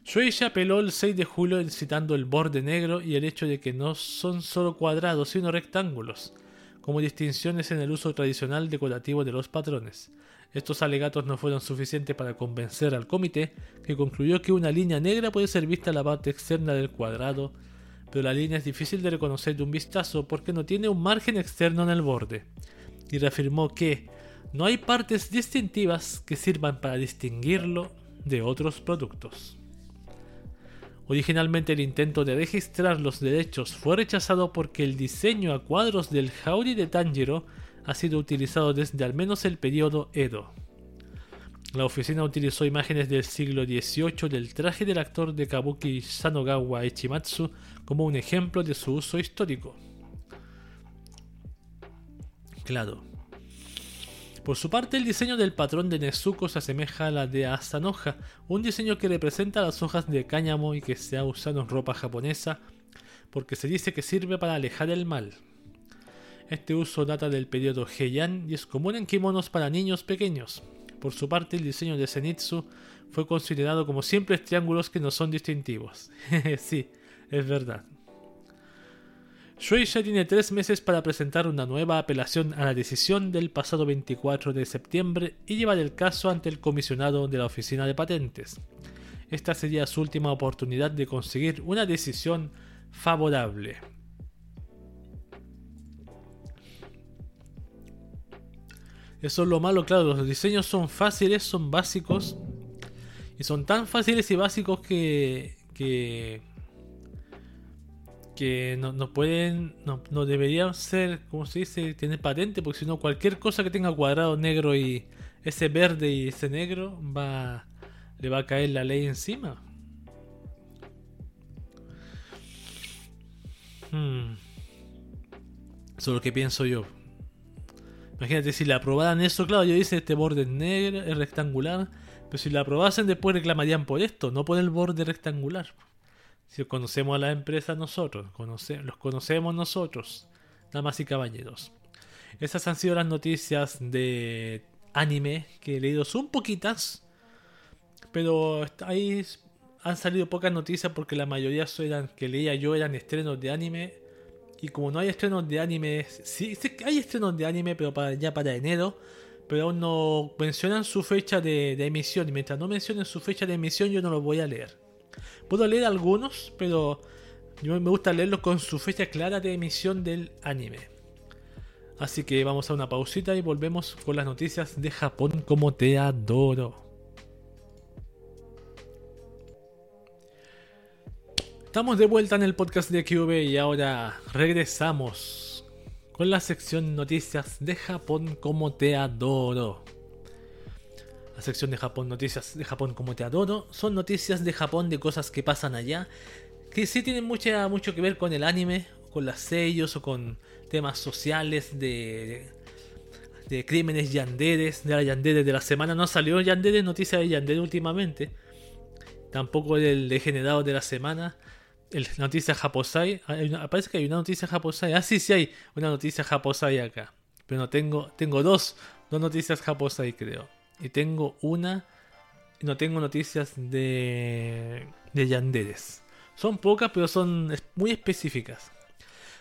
Shueisha apeló el 6 de julio citando el borde negro y el hecho de que no son solo cuadrados sino rectángulos, como distinciones en el uso tradicional decorativo de los patrones. Estos alegatos no fueron suficientes para convencer al comité, que concluyó que una línea negra puede ser vista en la parte externa del cuadrado, pero la línea es difícil de reconocer de un vistazo porque no tiene un margen externo en el borde, y reafirmó que no hay partes distintivas que sirvan para distinguirlo de otros productos. Originalmente el intento de registrar los derechos fue rechazado porque el diseño a cuadros del Jauri de Tanjiro ha sido utilizado desde al menos el periodo Edo. La oficina utilizó imágenes del siglo XVIII del traje del actor de Kabuki Sanogawa Ichimatsu como un ejemplo de su uso histórico. Claro. Por su parte, el diseño del patrón de Nezuko se asemeja a la de Asanoja, un diseño que representa las hojas de cáñamo y que se ha usado en ropa japonesa porque se dice que sirve para alejar el mal. Este uso data del periodo Heian y es común en kimonos para niños pequeños. Por su parte, el diseño de Zenitsu fue considerado como simples triángulos que no son distintivos. sí, es verdad. Shueisha tiene tres meses para presentar una nueva apelación a la decisión del pasado 24 de septiembre y llevar el caso ante el comisionado de la Oficina de Patentes. Esta sería su última oportunidad de conseguir una decisión favorable. Eso es lo malo, claro, los diseños son fáciles, son básicos y son tan fáciles y básicos que, que que no, pueden, no, deberían ser, como se dice, tener patente, porque si no cualquier cosa que tenga cuadrado negro y ese verde y ese negro va, le va a caer la ley encima. Hmm. Eso es lo que pienso yo. Imagínate si le aprobaran eso, claro, yo dice este borde es negro, es rectangular, pero si la aprobasen después reclamarían por esto, no por el borde rectangular. Si conocemos a la empresa nosotros, los conocemos nosotros, damas y caballeros. Esas han sido las noticias de anime que he leído. Son poquitas, pero ahí han salido pocas noticias porque la mayoría eran, que leía yo eran estrenos de anime. Y como no hay estrenos de anime, sí, hay estrenos de anime, pero para, ya para enero. Pero aún no mencionan su fecha de, de emisión. Y mientras no mencionen su fecha de emisión, yo no lo voy a leer. Puedo leer algunos, pero yo me gusta leerlos con su fecha clara de emisión del anime. Así que vamos a una pausita y volvemos con las noticias de Japón como te adoro. Estamos de vuelta en el podcast de QV y ahora regresamos con la sección noticias de Japón como te adoro la sección de Japón, noticias de Japón como te adoro, son noticias de Japón de cosas que pasan allá, que sí tienen mucha, mucho que ver con el anime, con las sellos o con temas sociales de, de crímenes yanderes, de la yandere de la semana. No salió yandere, noticia de yandere últimamente, tampoco el degenerado de la semana. El, noticia Japosai, parece que hay una noticia Japosai. Ah, sí, sí hay una noticia Japosai acá. Pero no tengo, tengo dos, dos noticias Japosai creo. Y tengo una. No tengo noticias de. de Yanderes. Son pocas, pero son muy específicas.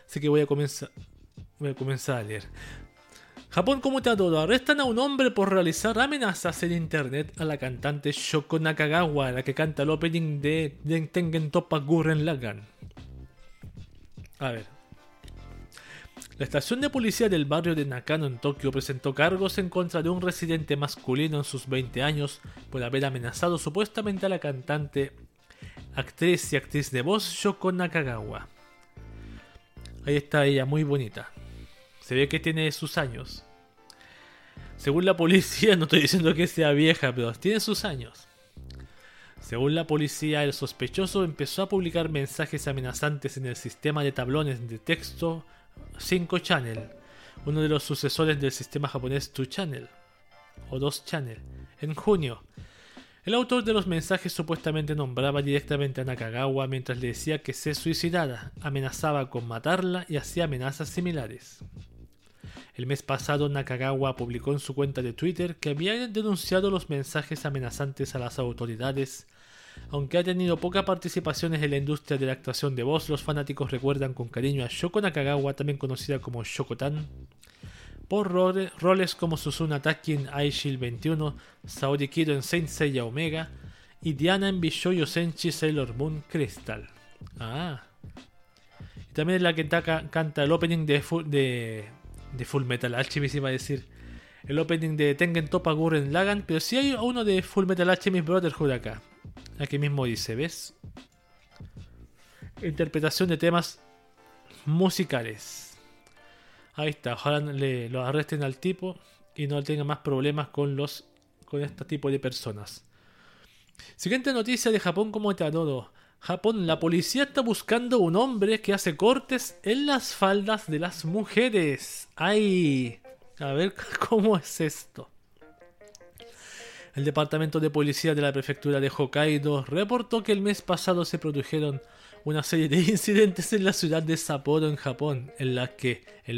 Así que voy a comenzar. Voy a comenzar a leer. Japón como te adoro. Arrestan a un hombre por realizar amenazas en internet a la cantante Shoko Nakagawa, la que canta el opening de Tengen Toppa Gurren Lagan. A ver, la estación de policía del barrio de Nakano en Tokio presentó cargos en contra de un residente masculino en sus 20 años por haber amenazado supuestamente a la cantante, actriz y actriz de voz Shoko Nakagawa. Ahí está ella, muy bonita. Se ve que tiene sus años. Según la policía, no estoy diciendo que sea vieja, pero tiene sus años. Según la policía, el sospechoso empezó a publicar mensajes amenazantes en el sistema de tablones de texto 5 Channel, uno de los sucesores del sistema japonés 2 Channel o 2 Channel, en junio. El autor de los mensajes supuestamente nombraba directamente a Nakagawa mientras le decía que se suicidara, amenazaba con matarla y hacía amenazas similares. El mes pasado Nakagawa publicó en su cuenta de Twitter que había denunciado los mensajes amenazantes a las autoridades aunque ha tenido poca participación en la industria de la actuación de voz, los fanáticos recuerdan con cariño a Shoko Nakagawa, también conocida como Shokotan, por roles como Susuna Taki en iShield 21, Saori Kido en Saint Seiya Omega y Diana en Bishoyo Senshi Sailor Moon Crystal. Ah. Y también es la que canta el opening de, de, de Full Metal Alchemist, iba a decir. El opening de Tengen Toppa Gurren Lagan, pero sí hay uno de Full Metal Alchemist Brotherhood acá. Aquí mismo dice, ¿ves? interpretación de temas musicales. Ahí está, ojalá le, lo arresten al tipo y no tenga más problemas con los con este tipo de personas. Siguiente noticia de Japón como todo. Japón, la policía está buscando un hombre que hace cortes en las faldas de las mujeres. ¡Ay! A ver cómo es esto. El departamento de policía de la prefectura de Hokkaido reportó que el mes pasado se produjeron una serie de incidentes en la ciudad de Sapporo en Japón, en,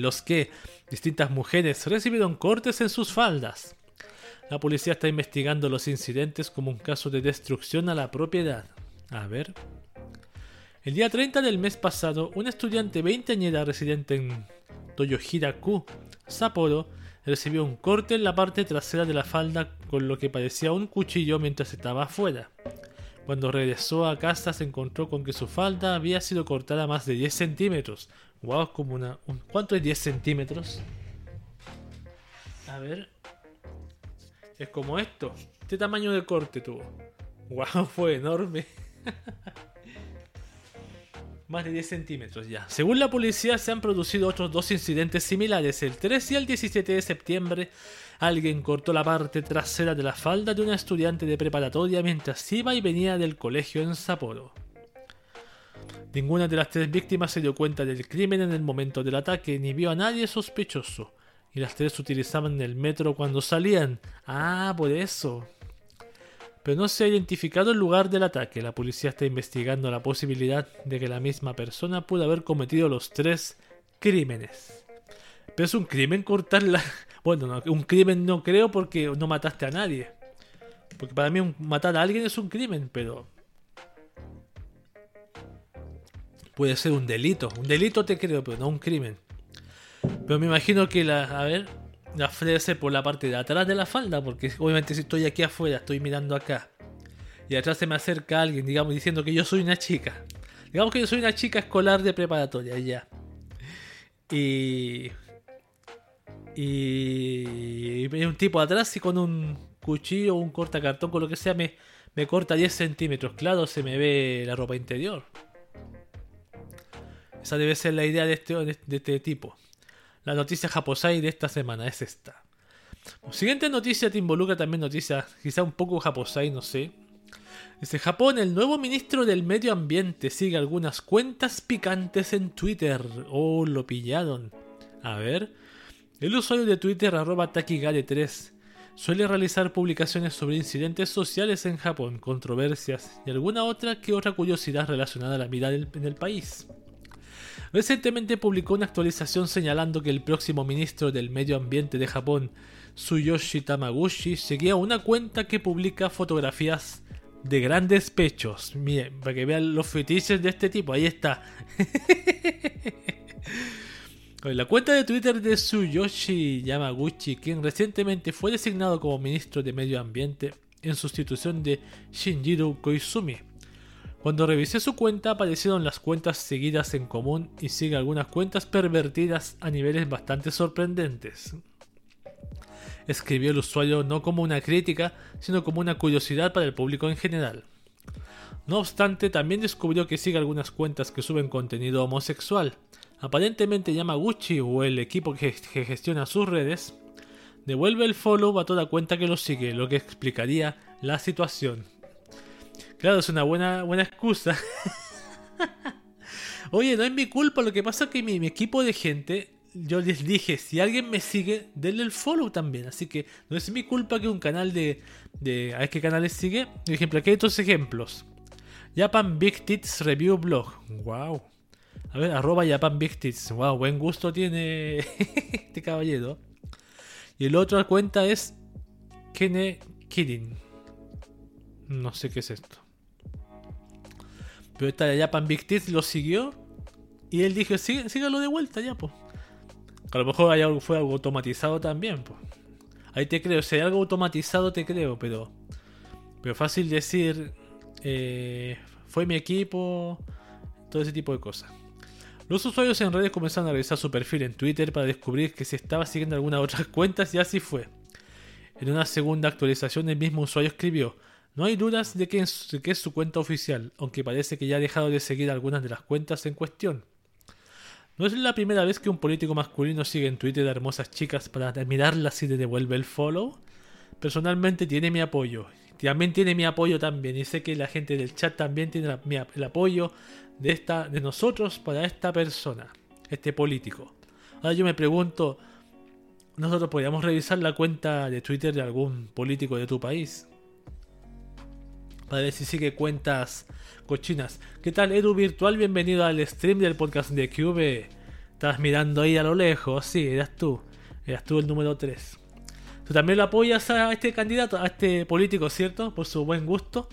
los que distintas mujeres recibieron cortes en sus faldas. La policía está investigando los incidentes como un caso de destrucción a la propiedad. A ver. El día 30 del mes pasado, una estudiante veinteañera residente en Toyohira-ku, Sapporo, recibió un corte en la parte trasera de la falda con lo que parecía un cuchillo mientras estaba afuera. Cuando regresó a casa se encontró con que su falda había sido cortada más de 10 centímetros. Wow, como una... ¿Cuánto es 10 centímetros? A ver. Es como esto. Este tamaño de corte tuvo. Wow, fue enorme. Más de 10 centímetros ya. Según la policía, se han producido otros dos incidentes similares. El 3 y el 17 de septiembre, alguien cortó la parte trasera de la falda de una estudiante de preparatoria mientras iba y venía del colegio en Sapporo. Ninguna de las tres víctimas se dio cuenta del crimen en el momento del ataque ni vio a nadie sospechoso. Y las tres utilizaban el metro cuando salían. Ah, por eso pero no se ha identificado el lugar del ataque. La policía está investigando la posibilidad de que la misma persona pudo haber cometido los tres crímenes. Pero es un crimen cortarla. Bueno, un crimen no creo porque no mataste a nadie. Porque para mí matar a alguien es un crimen, pero... Puede ser un delito. Un delito te creo, pero no un crimen. Pero me imagino que la... A ver, la frase por la parte de atrás de la falda, porque obviamente si estoy aquí afuera, estoy mirando acá, y atrás se me acerca alguien, digamos, diciendo que yo soy una chica. Digamos que yo soy una chica escolar de preparatoria, ya. Y. Y. un tipo atrás y con un cuchillo o un cortacartón, con lo que sea, me, me corta 10 centímetros. Claro, se me ve la ropa interior. Esa debe ser la idea de este, de este tipo. La noticia japosai de esta semana es esta. Siguiente noticia te involucra también noticias, quizá un poco japosai, no sé. Desde Japón, el nuevo ministro del Medio Ambiente sigue algunas cuentas picantes en Twitter. Oh, lo pillaron. A ver. El usuario de Twitter, arroba Takigare3, suele realizar publicaciones sobre incidentes sociales en Japón, controversias y alguna otra que otra curiosidad relacionada a la vida en el país. Recientemente publicó una actualización señalando que el próximo ministro del Medio Ambiente de Japón, Tsuyoshi Tamaguchi, seguía una cuenta que publica fotografías de grandes pechos. Miren, para que vean los fetiches de este tipo, ahí está. La cuenta de Twitter de Tsuyoshi Yamaguchi, quien recientemente fue designado como ministro de Medio Ambiente en sustitución de Shinjiro Koizumi, cuando revisé su cuenta aparecieron las cuentas seguidas en común y sigue algunas cuentas pervertidas a niveles bastante sorprendentes. Escribió el usuario no como una crítica, sino como una curiosidad para el público en general. No obstante, también descubrió que sigue algunas cuentas que suben contenido homosexual. Aparentemente Yamaguchi o el equipo que gestiona sus redes devuelve el follow a toda cuenta que lo sigue, lo que explicaría la situación. Claro, es una buena, buena excusa. Oye, no es mi culpa, lo que pasa es que mi, equipo de gente, yo les dije, si alguien me sigue, denle el follow también. Así que no es mi culpa que un canal de... a ver qué canales sigue. Por ejemplo, aquí hay otros ejemplos. Japan Big Tits Review Blog. Wow. A ver, arroba Japan Big Tits. Wow, buen gusto tiene este caballero. Y el otro cuenta es Kene Kidding. No sé qué es esto. Pero esta de Japan Big lo siguió. Y él dijo, sígalo de vuelta ya, pues. A lo mejor hay algo, fue algo automatizado también, pues. Ahí te creo, si hay algo automatizado te creo, pero... Pero fácil decir... Eh, fue mi equipo... Todo ese tipo de cosas. Los usuarios en redes comenzaron a revisar su perfil en Twitter para descubrir que se estaba siguiendo algunas otras cuentas y así fue. En una segunda actualización el mismo usuario escribió, No hay dudas de que, es, su cuenta oficial, aunque parece que ya ha dejado de seguir algunas de las cuentas en cuestión. No es la primera vez que un político masculino sigue en Twitter a hermosas chicas para admirarlas y le devuelve el follow. Personalmente tiene mi apoyo. También tiene mi apoyo también. Y sé que la gente del chat también tiene el apoyo de, esta, de nosotros para esta persona, este político. Ahora yo me pregunto, ¿nosotros podríamos revisar la cuenta de Twitter de algún político de tu país? Para ver si sigue cuentas cochinas. ¿Qué tal, Edu Virtual? Bienvenido al stream del podcast de Cube. Estabas mirando ahí a lo lejos, sí, eras tú. Eras tú el número 3. Tú también lo apoyas a este candidato, a este político, ¿cierto? Por su buen gusto.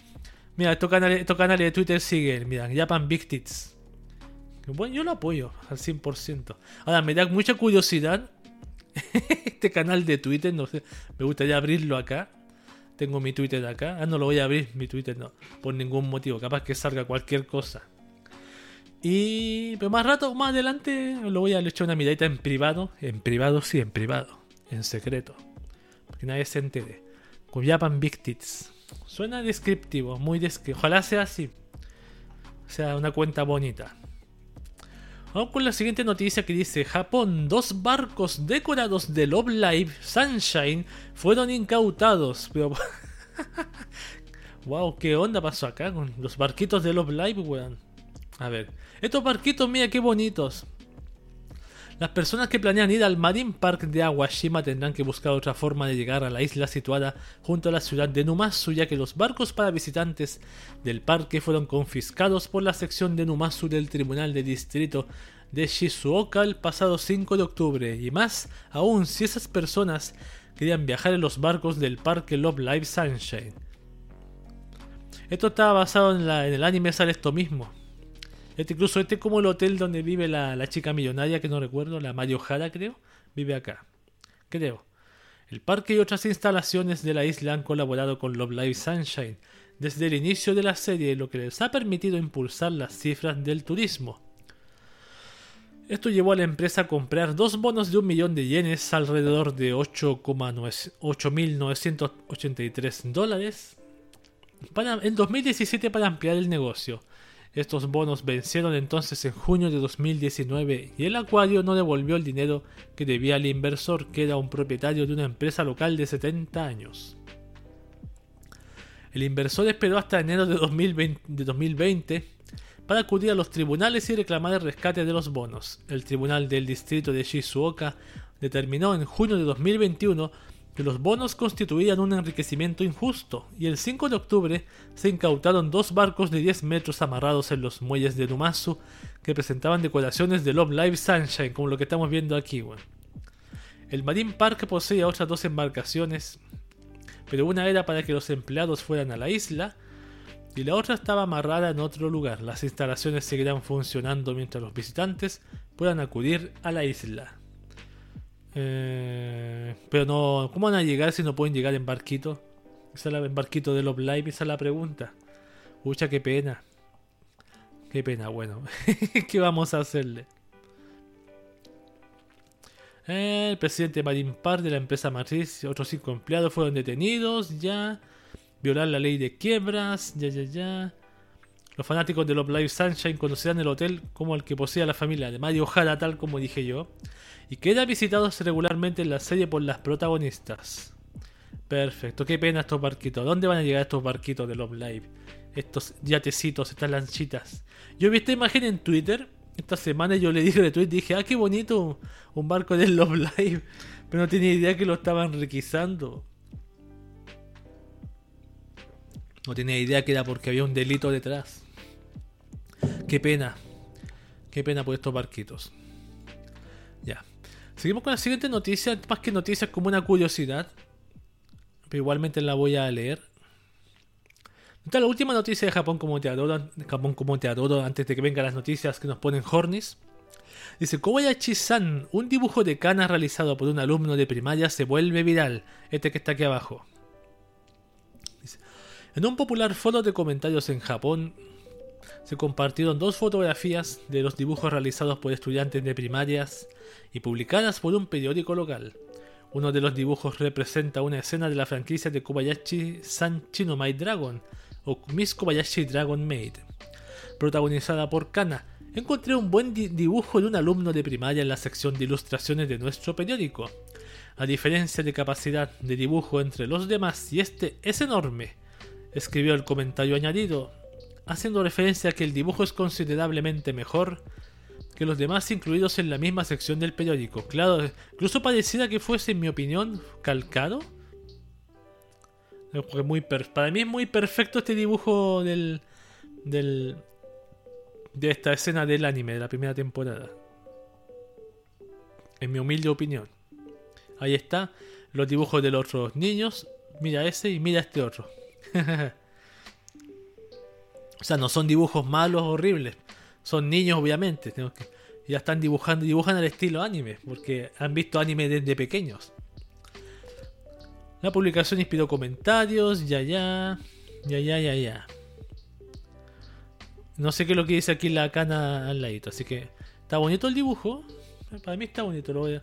Mira, estos canales, estos canales de Twitter siguen, mira, Japan Big Tits. Bueno, yo lo apoyo al 100%. Ahora, me da mucha curiosidad este canal de Twitter, no sé, me gustaría abrirlo acá. Tengo mi Twitter acá. Ah, no lo voy a abrir, mi Twitter no. Por ningún motivo. Capaz que salga cualquier cosa. Y. Pero más rato, más adelante, lo voy a echar una miradita en privado. En privado, sí, en privado. En secreto. Que nadie se entere. Con Japan Big. Suena descriptivo, muy descriptivo. Ojalá sea así. O sea, una cuenta bonita. Vamos con la siguiente noticia que dice: Japón, dos barcos decorados de Love Live Sunshine fueron incautados. Pero. wow, ¿qué onda pasó acá con los barquitos de Love Live, weón? A ver, estos barquitos, mira qué bonitos. Las personas que planean ir al Marine Park de Aguashima tendrán que buscar otra forma de llegar a la isla situada junto a la ciudad de Numazu, ya que los barcos para visitantes del parque fueron confiscados por la sección de Numazu del Tribunal de Distrito de Shizuoka el pasado 5 de octubre. Y más aún si esas personas querían viajar en los barcos del parque Love Live Sunshine. Esto está basado en, en el anime, sale esto mismo. Este, incluso este es como el hotel donde vive la, la chica millonaria, que no recuerdo, la Mario Jara creo, vive acá. Creo. El parque y otras instalaciones de la isla han colaborado con Love Live Sunshine desde el inicio de la serie, lo que les ha permitido impulsar las cifras del turismo. Esto llevó a la empresa a comprar dos bonos de un millón de yenes, alrededor de 8,9 8.983 dólares, para, en 2017 para ampliar el negocio. Estos bonos vencieron entonces en junio de 2019 y el acuario no devolvió el dinero que debía al inversor, que era un propietario de una empresa local de 70 años. El inversor esperó hasta enero de 2020, de 2020 para acudir a los tribunales y reclamar el rescate de los bonos. El tribunal del distrito de Shizuoka determinó en junio de 2021 que los bonos constituían un enriquecimiento injusto y el 5 de octubre se incautaron dos barcos de 10 metros amarrados en los muelles de Numazu que presentaban decoraciones de Love Live Sunshine como lo que estamos viendo aquí. El Marine Park poseía otras dos embarcaciones, pero una era para que los empleados fueran a la isla y la otra estaba amarrada en otro lugar. Las instalaciones seguirán funcionando mientras los visitantes puedan acudir a la isla. Eh, pero no, ¿cómo van a llegar si no pueden llegar en barquito? Esa es la, en barquito de Love Live, esa es la pregunta. Pucha, qué pena. Qué pena, bueno. ¿Qué vamos a hacerle? El presidente Marine Park de la empresa matriz y otros cinco empleados fueron detenidos ya. Violar la ley de quiebras, ya, ya, ya. Los fanáticos de Love Live Sunshine conocerán el hotel como el que posee la familia de Mario Jara, tal como dije yo, y que era visitado regularmente en la serie por las protagonistas. Perfecto, qué pena estos barquitos. ¿Dónde van a llegar estos barquitos de Love Live? Estos yatecitos, estas lanchitas. Yo vi esta imagen en Twitter esta semana yo le dije Twitter, dije, ah, qué bonito un barco de Love Live. Pero no tenía idea que lo estaban requisando. No tenía idea que era porque había un delito detrás. Qué pena. Qué pena por estos barquitos. Ya. Seguimos con la siguiente noticia. Más que noticias como una curiosidad. Pero igualmente la voy a leer. Esta es la última noticia de Japón como te adoro. Japón como te adoro. Antes de que vengan las noticias que nos ponen Hornis. Dice, Kobayashi-san, un dibujo de Kana realizado por un alumno de primaria se vuelve viral. Este que está aquí abajo. Dice, en un popular foro de comentarios en Japón, se compartieron dos fotografías de los dibujos realizados por estudiantes de primarias y publicadas por un periódico local. Uno de los dibujos representa una escena de la franquicia de Kobayashi San Chinomai Dragon o Miss Kobayashi Dragon Maid, protagonizada por Kana. Encontré un buen dibujo de un alumno de primaria en la sección de ilustraciones de nuestro periódico. A diferencia de capacidad de dibujo entre los demás, y este es enorme, escribió el comentario añadido, haciendo referencia a que el dibujo es considerablemente mejor que los demás incluidos en la misma sección del periódico. Claro, incluso pareciera que fuese, en mi opinión, calcado. Muy para mí es muy perfecto este dibujo del, del de esta escena del anime de la primera temporada. En mi humilde opinión. Ahí está los dibujos de los otros niños. Mira ese y mira este otro. o sea, no son dibujos malos, horribles. Son niños, obviamente. Que, ya están dibujando, dibujan al estilo anime, porque han visto anime desde pequeños. La publicación inspiró comentarios, ya ya, ya ya, ya ya. No sé qué es lo que dice aquí la cana al ladito, así que está bonito el dibujo. Para mí está bonito, lo voy a...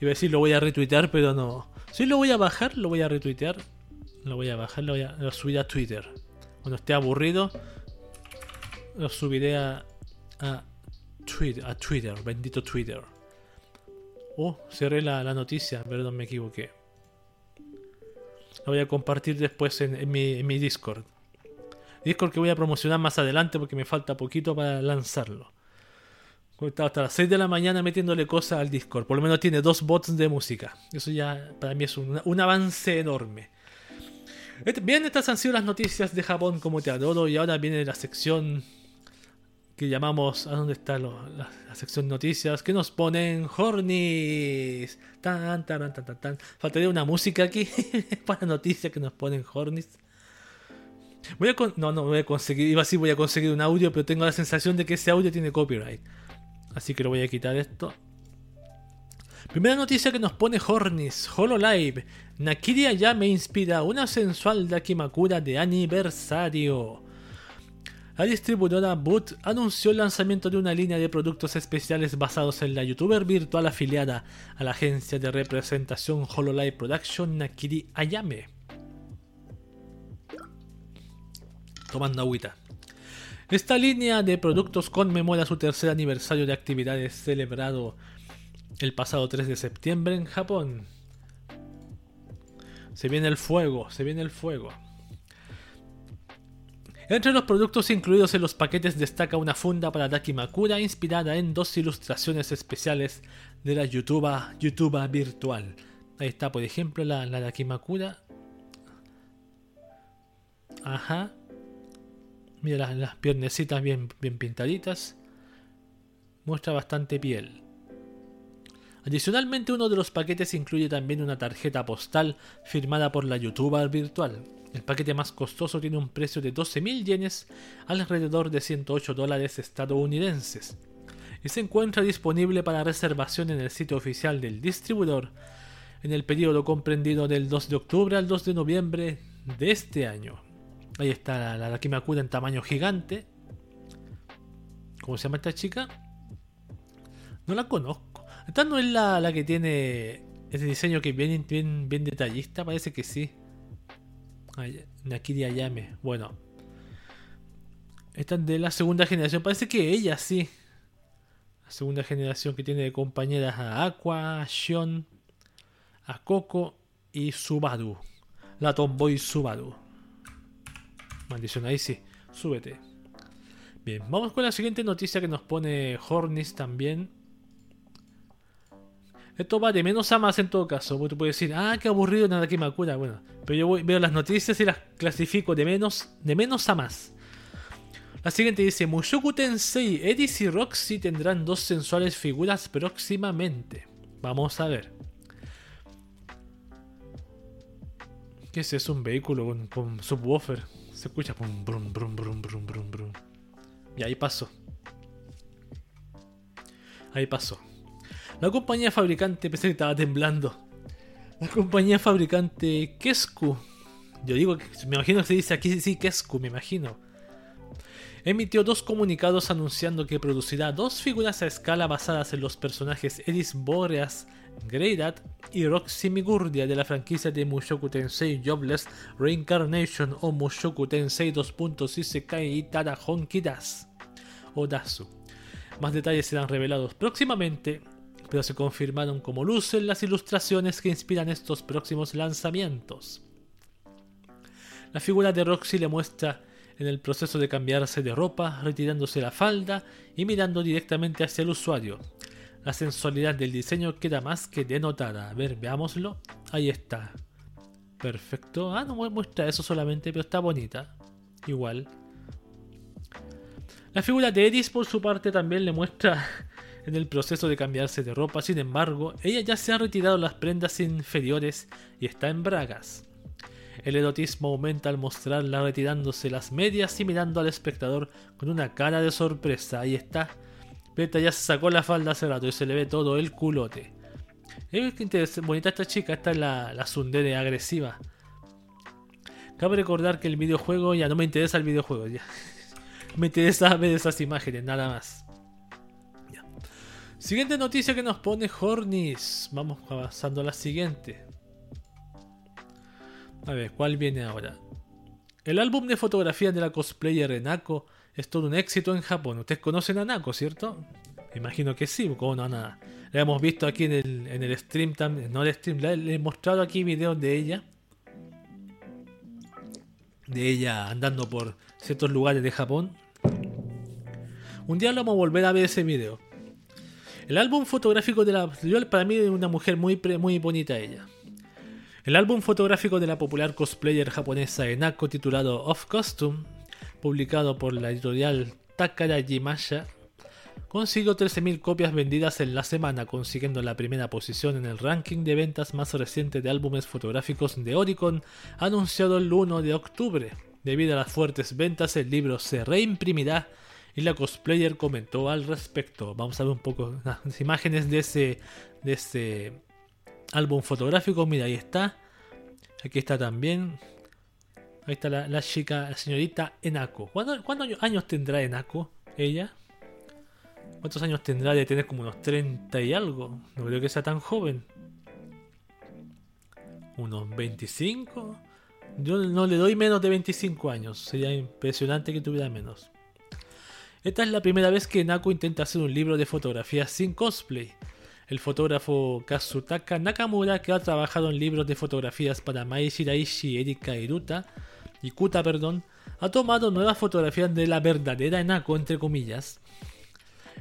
Iba a decir lo voy a retuitear, pero no. Si lo voy a bajar, lo voy a retuitear. Lo voy a bajar, lo voy a, subir a Twitter. Cuando esté aburrido, lo subiré a, Twitter, a Twitter, bendito Twitter. Oh, cerré la, noticia, perdón, me equivoqué. Lo voy a compartir después en, mi, Discord. Discord que voy a promocionar más adelante porque me falta poquito para lanzarlo. He estado hasta las 6 de la mañana metiéndole cosas al Discord. Por lo menos tiene dos bots de música. Eso ya para mí es un, avance enorme. Este, bien, estas han sido las noticias de Japón como te adoro. Y ahora viene la sección que llamamos. ¿A dónde está la, sección noticias? Que nos ponen Hornis. Tan, tan, tan, tan, tan. Faltaría una música aquí para noticias que nos ponen Hornis. Voy a no, no voy a conseguir. Iba así, voy a conseguir un audio, pero tengo la sensación de que ese audio tiene copyright. Así que lo voy a quitar esto. Primera noticia que nos pone Hornis, Hololive. Nakiri ya me inspira una sensual Dakimakura de aniversario. La distribuidora Boot anunció el lanzamiento de una línea de productos especiales basados en la youtuber virtual afiliada a la agencia de representación Hololive Production Nakiri Ayame. Tomando agüita. Esta línea de productos conmemora su tercer aniversario de actividades celebrado el pasado 3 de septiembre en Japón. Se viene el fuego, se viene el fuego. Entre los productos incluidos en los paquetes destaca una funda para Dakimakura inspirada en dos ilustraciones especiales de la YouTuber virtual. Ahí está, por ejemplo, la, la Dakimakura. Ajá. Mira las, piernecitas bien, bien pintaditas. Muestra bastante piel. Adicionalmente, uno de los paquetes incluye también una tarjeta postal firmada por la youtuber virtual. El paquete más costoso tiene un precio de 12.000 yenes, alrededor de 108 dólares estadounidenses, y se encuentra disponible para reservación en el sitio oficial del distribuidor en el periodo comprendido del 2 de octubre al 2 de noviembre de este año. Ahí está la, la Kimakura en tamaño gigante. ¿Cómo se llama esta chica? No la conozco. Esta no es la, la que tiene ese diseño que bien, bien, bien detallista. Parece que sí. Nakiri Ayame. Bueno. Esta es de la segunda generación. Parece que ella sí. La segunda generación que tiene de compañeras a Aqua, a Shion, a Coco y Subaru. La Tomboy Subaru. Maldición, ahí sí. Súbete. Bien, vamos con la siguiente noticia que nos pone Hornis también. Esto va de menos a más en todo caso. Porque tú puedes decir, ah, qué aburrido nada que me cura. Bueno, pero yo veo las noticias y las clasifico de menos, de menos a más. La siguiente dice: Mushoku Tensei, Edis y Roxy tendrán dos sensuales figuras próximamente. Vamos a ver. ¿Qué es eso? Un vehículo con, subwoofer. Se escucha brum, brum, brum, brum, brum, brum, brum. Y ahí pasó. Ahí pasó. La compañía fabricante, pensé que estaba temblando. La compañía fabricante Kesku. Yo digo me imagino que se dice aquí sí Kesku, me imagino. emitió dos comunicados anunciando que producirá dos figuras a escala basadas en los personajes Edis Boreas Greydat y Roxy Migurdia de la franquicia de Mushoku Tensei Jobless Reincarnation o Mushoku Tensei 2. Isekai Itara Honkidas o Dasu. Más detalles serán revelados próximamente, pero se confirmaron como lucen las ilustraciones que inspiran estos próximos lanzamientos. La figura de Roxy le muestra en el proceso de cambiarse de ropa, retirándose la falda y mirando directamente hacia el usuario. La sensualidad del diseño queda más que denotada. A ver, veámoslo. Ahí está. Perfecto. Ah, no muestra eso solamente, pero está bonita. Igual. La figura de Edis, por su parte, también le muestra en el proceso de cambiarse de ropa. Sin embargo, ella ya se ha retirado las prendas inferiores y está en bragas. El erotismo aumenta al mostrarla retirándose las medias y mirando al espectador con una cara de sorpresa. Ahí está. Beta ya se sacó la falda hace rato y se le ve todo el culote. Es bonita esta chica, esta es la, la sundere agresiva. Cabe recordar que el videojuego ya no me interesa el videojuego, ya. Me interesa ver esas imágenes, nada más. Siguiente noticia que nos pone Hornis. Vamos avanzando a la siguiente. A ver, ¿cuál viene ahora? El álbum de fotografías de la cosplayer Enako es todo un éxito en Japón. Ustedes conocen a Nako, ¿cierto? Imagino que sí, como no, nada. La hemos visto aquí en el, en el stream también. No el stream, le he mostrado aquí videos de ella. De ella andando por ciertos lugares de Japón. Un día lo vamos a volver a ver ese video. El álbum fotográfico de la. para mí es una mujer muy, muy bonita ella. El álbum fotográfico de la popular cosplayer japonesa Enako titulado Off Costume, publicado por la editorial Takaraji Masha, consiguió 13.000 copias vendidas en la semana, consiguiendo la primera posición en el ranking de ventas más reciente de álbumes fotográficos de Oricon, anunciado el 1 de octubre. Debido a las fuertes ventas, el libro se reimprimirá y la cosplayer comentó al respecto. Vamos a ver un poco las imágenes de ese, de ese álbum fotográfico. Mira, ahí está. Aquí está también. Ahí está la, chica, la señorita Enako. ¿Cuántos años tendrá Enako? Ella. ¿Cuántos años tendrá de tener como unos 30 y algo? No creo que sea tan joven. ¿Unos 25? Yo no le doy menos de 25 años. Sería impresionante que tuviera menos. Esta es la primera vez que Enako intenta hacer un libro de fotografías sin cosplay el fotógrafo Kazutaka Nakamura, que ha trabajado en libros de fotografías para Mai Shiraishi, Erika Iruta, Kuta, perdón, ha tomado nuevas fotografías de la verdadera Enako, entre comillas,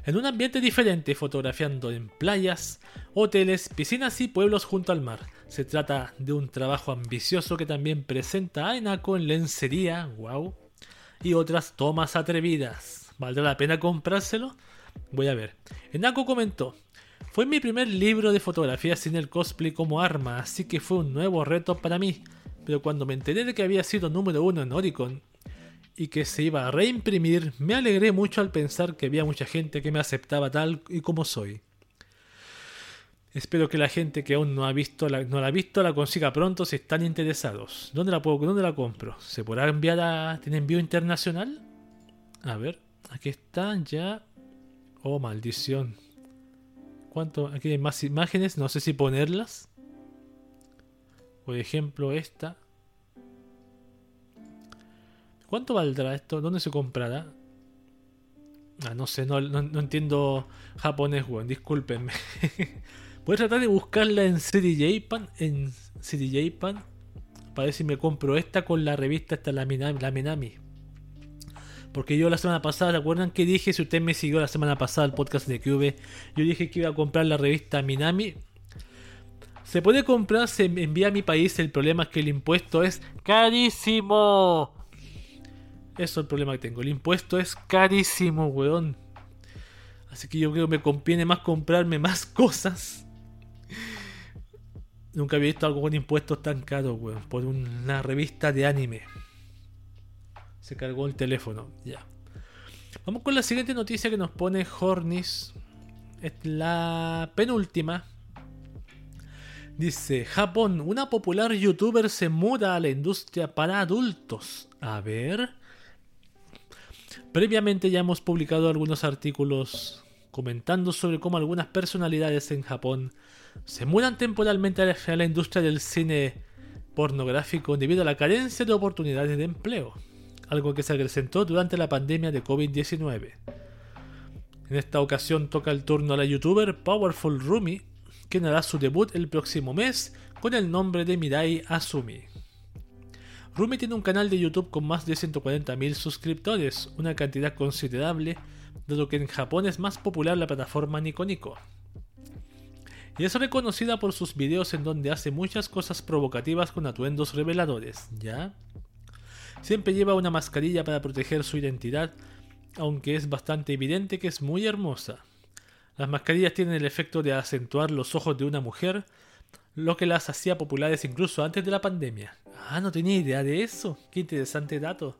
en un ambiente diferente, fotografiando en playas, hoteles, piscinas y pueblos junto al mar. Se trata de un trabajo ambicioso que también presenta a Enako en lencería, wow, y otras tomas atrevidas. ¿Valdrá la pena comprárselo? Voy a ver. Enako comentó, fue mi primer libro de fotografía sin el cosplay como arma, así que fue un nuevo reto para mí. Pero cuando me enteré de que había sido número uno en Oricon y que se iba a reimprimir, me alegré mucho al pensar que había mucha gente que me aceptaba tal y como soy. Espero que la gente que aún no, ha visto la, no la ha visto la consiga pronto si están interesados. ¿Dónde la puedo, dónde la compro? ¿Se podrá enviar a tiene envío internacional? A ver, aquí están ya. Oh, maldición. ¿Cuánto? Aquí hay más imágenes, no sé si ponerlas. Por ejemplo, esta. ¿Cuánto valdrá esto? ¿Dónde se comprará? Ah, no sé, no, entiendo japonés, weón, discúlpenme. Voy a tratar de buscarla en CDJ-Pan. En CDJ-Pan. Para ver si me compro esta con la revista, esta la la Minami. Porque yo la semana pasada, ¿recuerdan que dije? Si usted me siguió la semana pasada el podcast de QV, yo dije que iba a comprar la revista Minami. Se puede comprar, se envía a mi país. El problema es que el impuesto es carísimo. Eso es el problema que tengo. El impuesto es carísimo, weón. Así que yo creo que me conviene más comprarme más cosas. Nunca había visto algo con impuestos tan caros, weón. Por una revista de anime. Se cargó el teléfono. Ya. Vamos con la siguiente noticia que nos pone Hornis. Es la penúltima. Dice, Japón, una popular youtuber se muda a la industria para adultos. A ver. Previamente ya hemos publicado algunos artículos comentando sobre cómo algunas personalidades en Japón se mudan temporalmente a la industria del cine pornográfico debido a la carencia de oportunidades de empleo, algo que se acrecentó durante la pandemia de COVID-19. En esta ocasión toca el turno a la youtuber Powerful Rumi, quien hará su debut el próximo mes con el nombre de Mirai Asumi. Rumi tiene un canal de YouTube con más de 140.000 suscriptores, una cantidad considerable, dado que en Japón es más popular la plataforma Nico Nico. Y es reconocida por sus videos en donde hace muchas cosas provocativas con atuendos reveladores, ¿ya? Siempre lleva una mascarilla para proteger su identidad, aunque es bastante evidente que es muy hermosa. Las mascarillas tienen el efecto de acentuar los ojos de una mujer, lo que las hacía populares incluso antes de la pandemia. Ah, no tenía idea de eso. Qué interesante dato.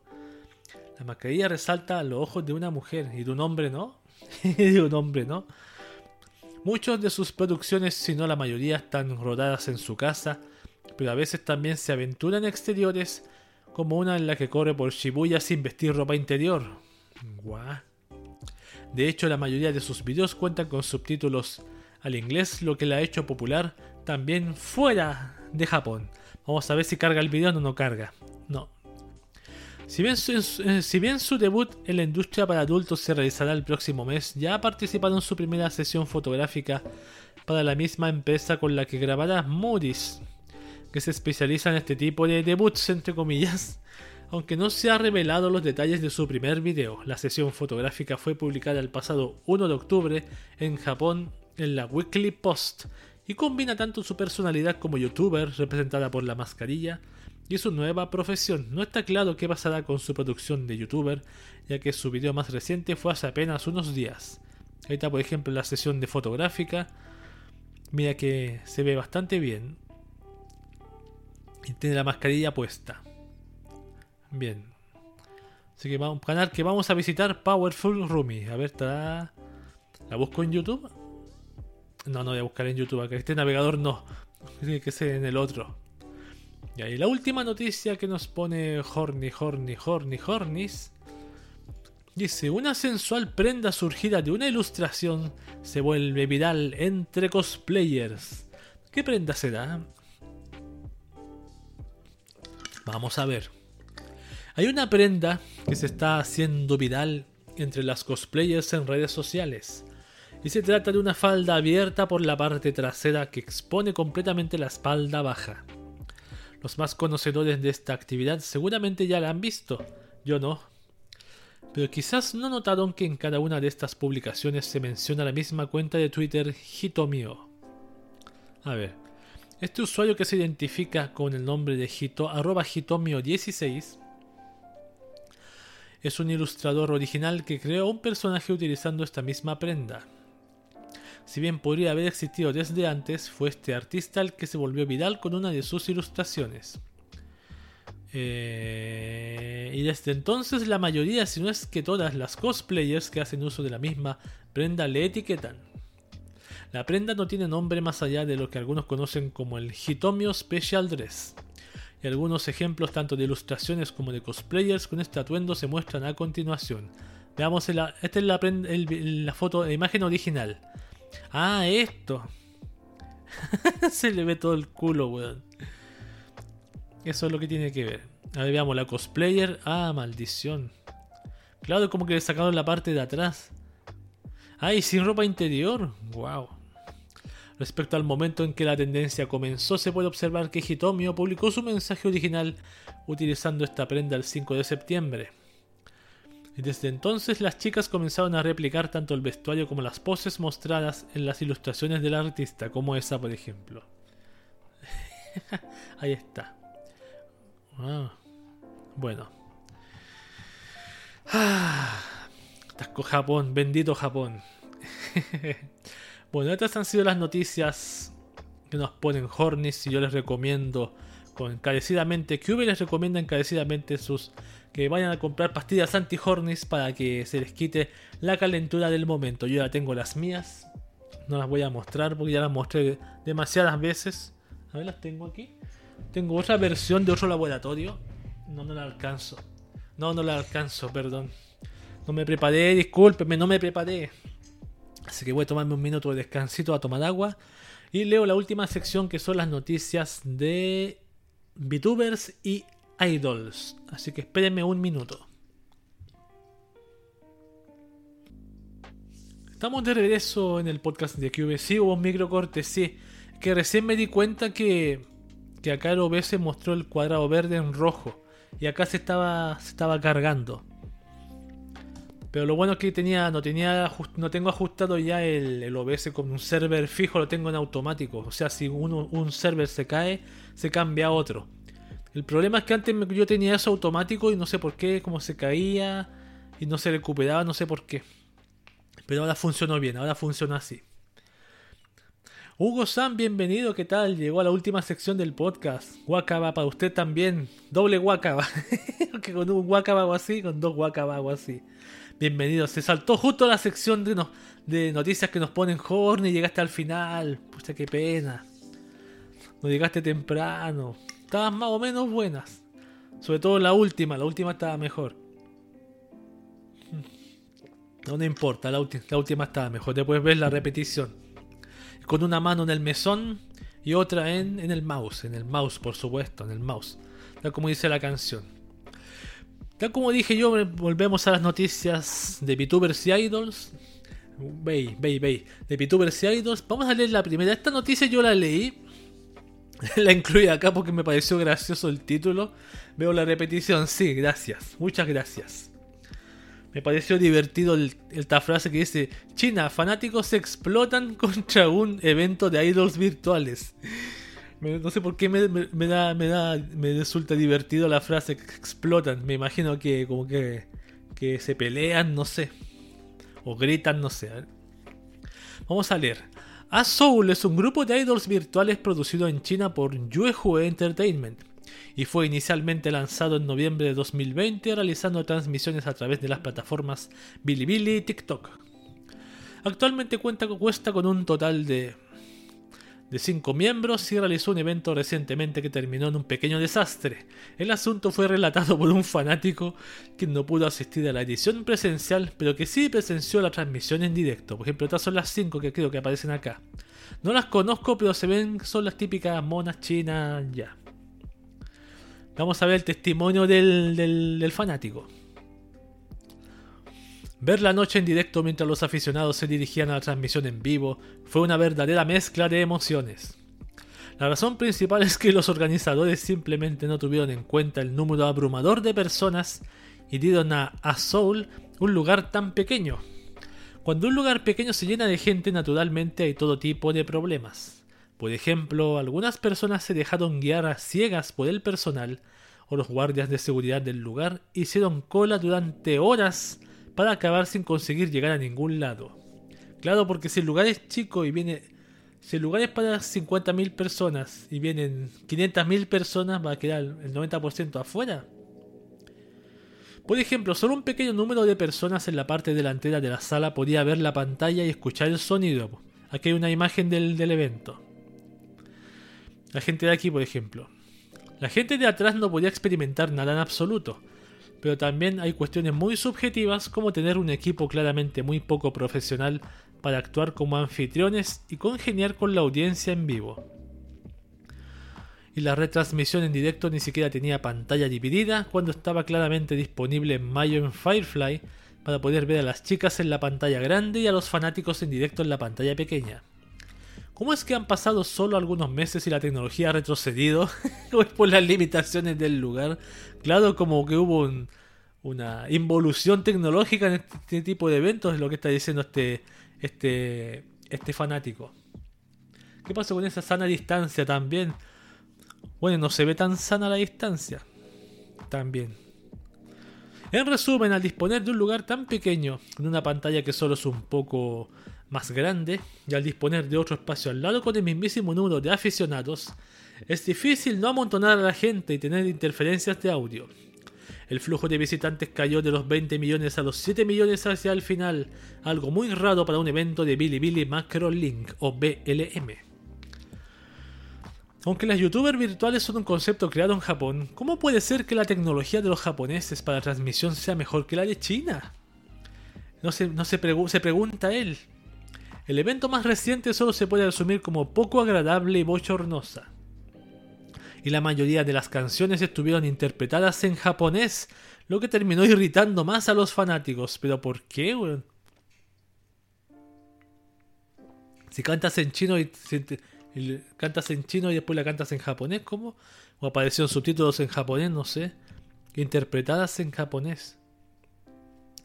La mascarilla resalta los ojos de una mujer y de un hombre no. de un hombre no. Muchas de sus producciones, si no la mayoría, están rodadas en su casa, pero a veces también se aventura en exteriores, como una en la que corre por Shibuya sin vestir ropa interior. Guau. De hecho, la mayoría de sus videos cuentan con subtítulos al inglés, lo que la ha hecho popular también fuera de Japón. Vamos a ver si carga el video o no, no carga. No. Si bien, su, eh, si bien su debut en la industria para adultos se realizará el próximo mes, ya ha participado en su primera sesión fotográfica para la misma empresa con la que grabará Moody's, que se especializa en este tipo de debuts, entre comillas. Aunque no se ha revelado los detalles de su primer video, la sesión fotográfica fue publicada el pasado 1 de octubre en Japón en la Weekly Post y combina tanto su personalidad como youtuber, representada por la mascarilla, y su nueva profesión. No está claro qué pasará con su producción de youtuber, ya que su video más reciente fue hace apenas unos días. Ahí está, por ejemplo, la sesión de fotográfica. Mira que se ve bastante bien. Y tiene la mascarilla puesta. Bien. Así que vamos, canal que vamos a visitar Powerful Rumi. A ver, está. ¿La busco en YouTube? No, no voy a buscar en YouTube, que este navegador no. Tiene que ser en el otro. Y ahí la última noticia que nos pone Horny, Horny, Horny, Hornis. Dice, una sensual prenda surgida de una ilustración se vuelve viral entre cosplayers. ¿Qué prenda será? Vamos a ver. Hay una prenda que se está haciendo viral entre las cosplayers en redes sociales y se trata de una falda abierta por la parte trasera que expone completamente la espalda baja. Los más conocedores de esta actividad seguramente ya la han visto, yo no. Pero quizás no notaron que en cada una de estas publicaciones se menciona la misma cuenta de Twitter Hitomio. A ver, este usuario que se identifica con el nombre de Hito, arroba Hitomio16 es un ilustrador original que creó un personaje utilizando esta misma prenda. Si bien podría haber existido desde antes, fue este artista el que se volvió viral con una de sus ilustraciones. Eh, y desde entonces la mayoría, si no es que todas las cosplayers que hacen uso de la misma prenda le etiquetan. La prenda no tiene nombre más allá de lo que algunos conocen como el Hitomio Special Dress. Y algunos ejemplos tanto de ilustraciones como de cosplayers con este atuendo se muestran a continuación. Veamos, esta es la, foto, la imagen original. Ah, esto. Se le ve todo el culo, weón. Eso es lo que tiene que ver. A ver, veamos la cosplayer. Ah, maldición. Claro, como que le sacaron la parte de atrás. Ay, sin ropa interior. Wow. Respecto al momento en que la tendencia comenzó, se puede observar que Hitomio publicó su mensaje original utilizando esta prenda el 5 de septiembre. Y desde entonces las chicas comenzaron a replicar tanto el vestuario como las poses mostradas en las ilustraciones del artista, como esa por ejemplo. Ahí está. Ah, bueno. Ah, Japón, bendito Japón. bueno, estas han sido las noticias que nos ponen Hornis y yo les recomiendo encarecidamente, que les recomienda encarecidamente sus que vayan a comprar pastillas anti-hornis para que se les quite la calentura del momento. Yo ya tengo las mías. No las voy a mostrar porque ya las mostré demasiadas veces. A ver, las tengo aquí. Tengo otra versión de otro laboratorio. No, no la alcanzo. No, no la alcanzo, perdón. No me preparé, discúlpeme, no me preparé. Así que voy a tomarme un minuto de descansito a tomar agua. Y leo la última sección que son las noticias de VTubers y Idols. Así que espérenme un minuto. Estamos de regreso en el podcast de QVC. Hubo un microcorte, sí. Que recién me di cuenta que, que acá el OBS mostró el cuadrado verde en rojo. Y acá se estaba, se estaba cargando. Pero lo bueno es que tenía, no, tenía, no tengo ajustado ya el, OBS con un server fijo, lo tengo en automático. O sea, si un server se cae, se cambia a otro. El problema es que antes yo tenía eso automático y no sé por qué, cómo se caía y no se recuperaba, no sé por qué. Pero ahora funcionó bien, ahora funciona así. Hugo Sam, bienvenido, ¿qué tal? Llegó a la última sección del podcast. Guacaba para usted también. Doble guacaba. que con un guacaba o así, con dos guacaba o así. Bienvenido. Se saltó justo la sección de, noticias que nos ponen Horny y llegaste al final. Pucha, qué pena. No llegaste temprano. Estaban más o menos buenas. Sobre todo la última. La última estaba mejor. No, importa, la, última estaba mejor. Después ves la repetición. Con una mano en el mesón y otra en, en el mouse. En el mouse, por supuesto, en el mouse. Tal como dice la canción. Tal como dije yo, volvemos a las noticias de VTubers y Idols. Ve, ve, ve. De VTubers y Idols. Vamos a leer la primera. Esta noticia yo la leí. la incluí acá porque me pareció gracioso el título. Veo la repetición. Sí, gracias. Muchas gracias. Me pareció divertido el, esta frase que dice: China, fanáticos explotan contra un evento de idols virtuales. No sé por qué me, da, me da, me resulta divertido la frase que explotan. Me imagino que como que, que se pelean, no sé. O gritan, no sé. Vamos a leer. A Soul es un grupo de idols virtuales producido en China por Yuehue Entertainment y fue inicialmente lanzado en noviembre de 2020 realizando transmisiones a través de las plataformas Bilibili y TikTok. Actualmente cuenta, cuesta con un total de de cinco miembros y realizó un evento recientemente que terminó en un pequeño desastre. El asunto fue relatado por un fanático que no pudo asistir a la edición presencial, pero que sí presenció la transmisión en directo. Por ejemplo, estas son las cinco que creo que aparecen acá. No las conozco, pero se ven, son las típicas monas chinas ya. Vamos a ver el testimonio del, del fanático. Ver la noche en directo mientras los aficionados se dirigían a la transmisión en vivo fue una verdadera mezcla de emociones. La razón principal es que los organizadores simplemente no tuvieron en cuenta el número abrumador de personas y dieron a, a Soul un lugar tan pequeño. Cuando un lugar pequeño se llena de gente, naturalmente hay todo tipo de problemas. Por ejemplo, algunas personas se dejaron guiar a ciegas por el personal o los guardias de seguridad del lugar hicieron cola durante horas para acabar sin conseguir llegar a ningún lado. Claro, porque si el lugar es chico y viene. Si el lugar es para 50.000 personas y vienen 500.000 personas, va a quedar el 90% afuera. Por ejemplo, solo un pequeño número de personas en la parte delantera de la sala podía ver la pantalla y escuchar el sonido. Aquí hay una imagen del, del evento. La gente de aquí, por ejemplo. La gente de atrás no podía experimentar nada en absoluto pero también hay cuestiones muy subjetivas como tener un equipo claramente muy poco profesional para actuar como anfitriones y congeniar con la audiencia en vivo. Y la retransmisión en directo ni siquiera tenía pantalla dividida cuando estaba claramente disponible en mayo en Firefly para poder ver a las chicas en la pantalla grande y a los fanáticos en directo en la pantalla pequeña. ¿Cómo es que han pasado solo algunos meses y la tecnología ha retrocedido? ¿O es por las limitaciones del lugar? Claro, como que hubo una involución tecnológica en este tipo de eventos, es lo que está diciendo este, este, este fanático. ¿Qué pasa con esa sana distancia también? Bueno, no se ve tan sana la distancia. También. En resumen, al disponer de un lugar tan pequeño, en una pantalla que solo es un poco más grande, y al disponer de otro espacio al lado con el mismísimo número de aficionados, es difícil no amontonar a la gente y tener interferencias de audio. El flujo de visitantes cayó de los 20 millones a los 7 millones hacia el final, algo muy raro para un evento de Bilibili Macro Link o BLM. Aunque las youtubers virtuales son un concepto creado en Japón, ¿cómo puede ser que la tecnología de los japoneses para transmisión sea mejor que la de China? No se, no se, se pregunta él. El evento más reciente solo se puede resumir como poco agradable y bochornosa. Y la mayoría de las canciones estuvieron interpretadas en japonés, lo que terminó irritando más a los fanáticos. ¿Pero por qué, weón? Si cantas en chino y, cantas en chino y después la cantas en japonés, ¿cómo? O aparecieron subtítulos en japonés, no sé. Interpretadas en japonés.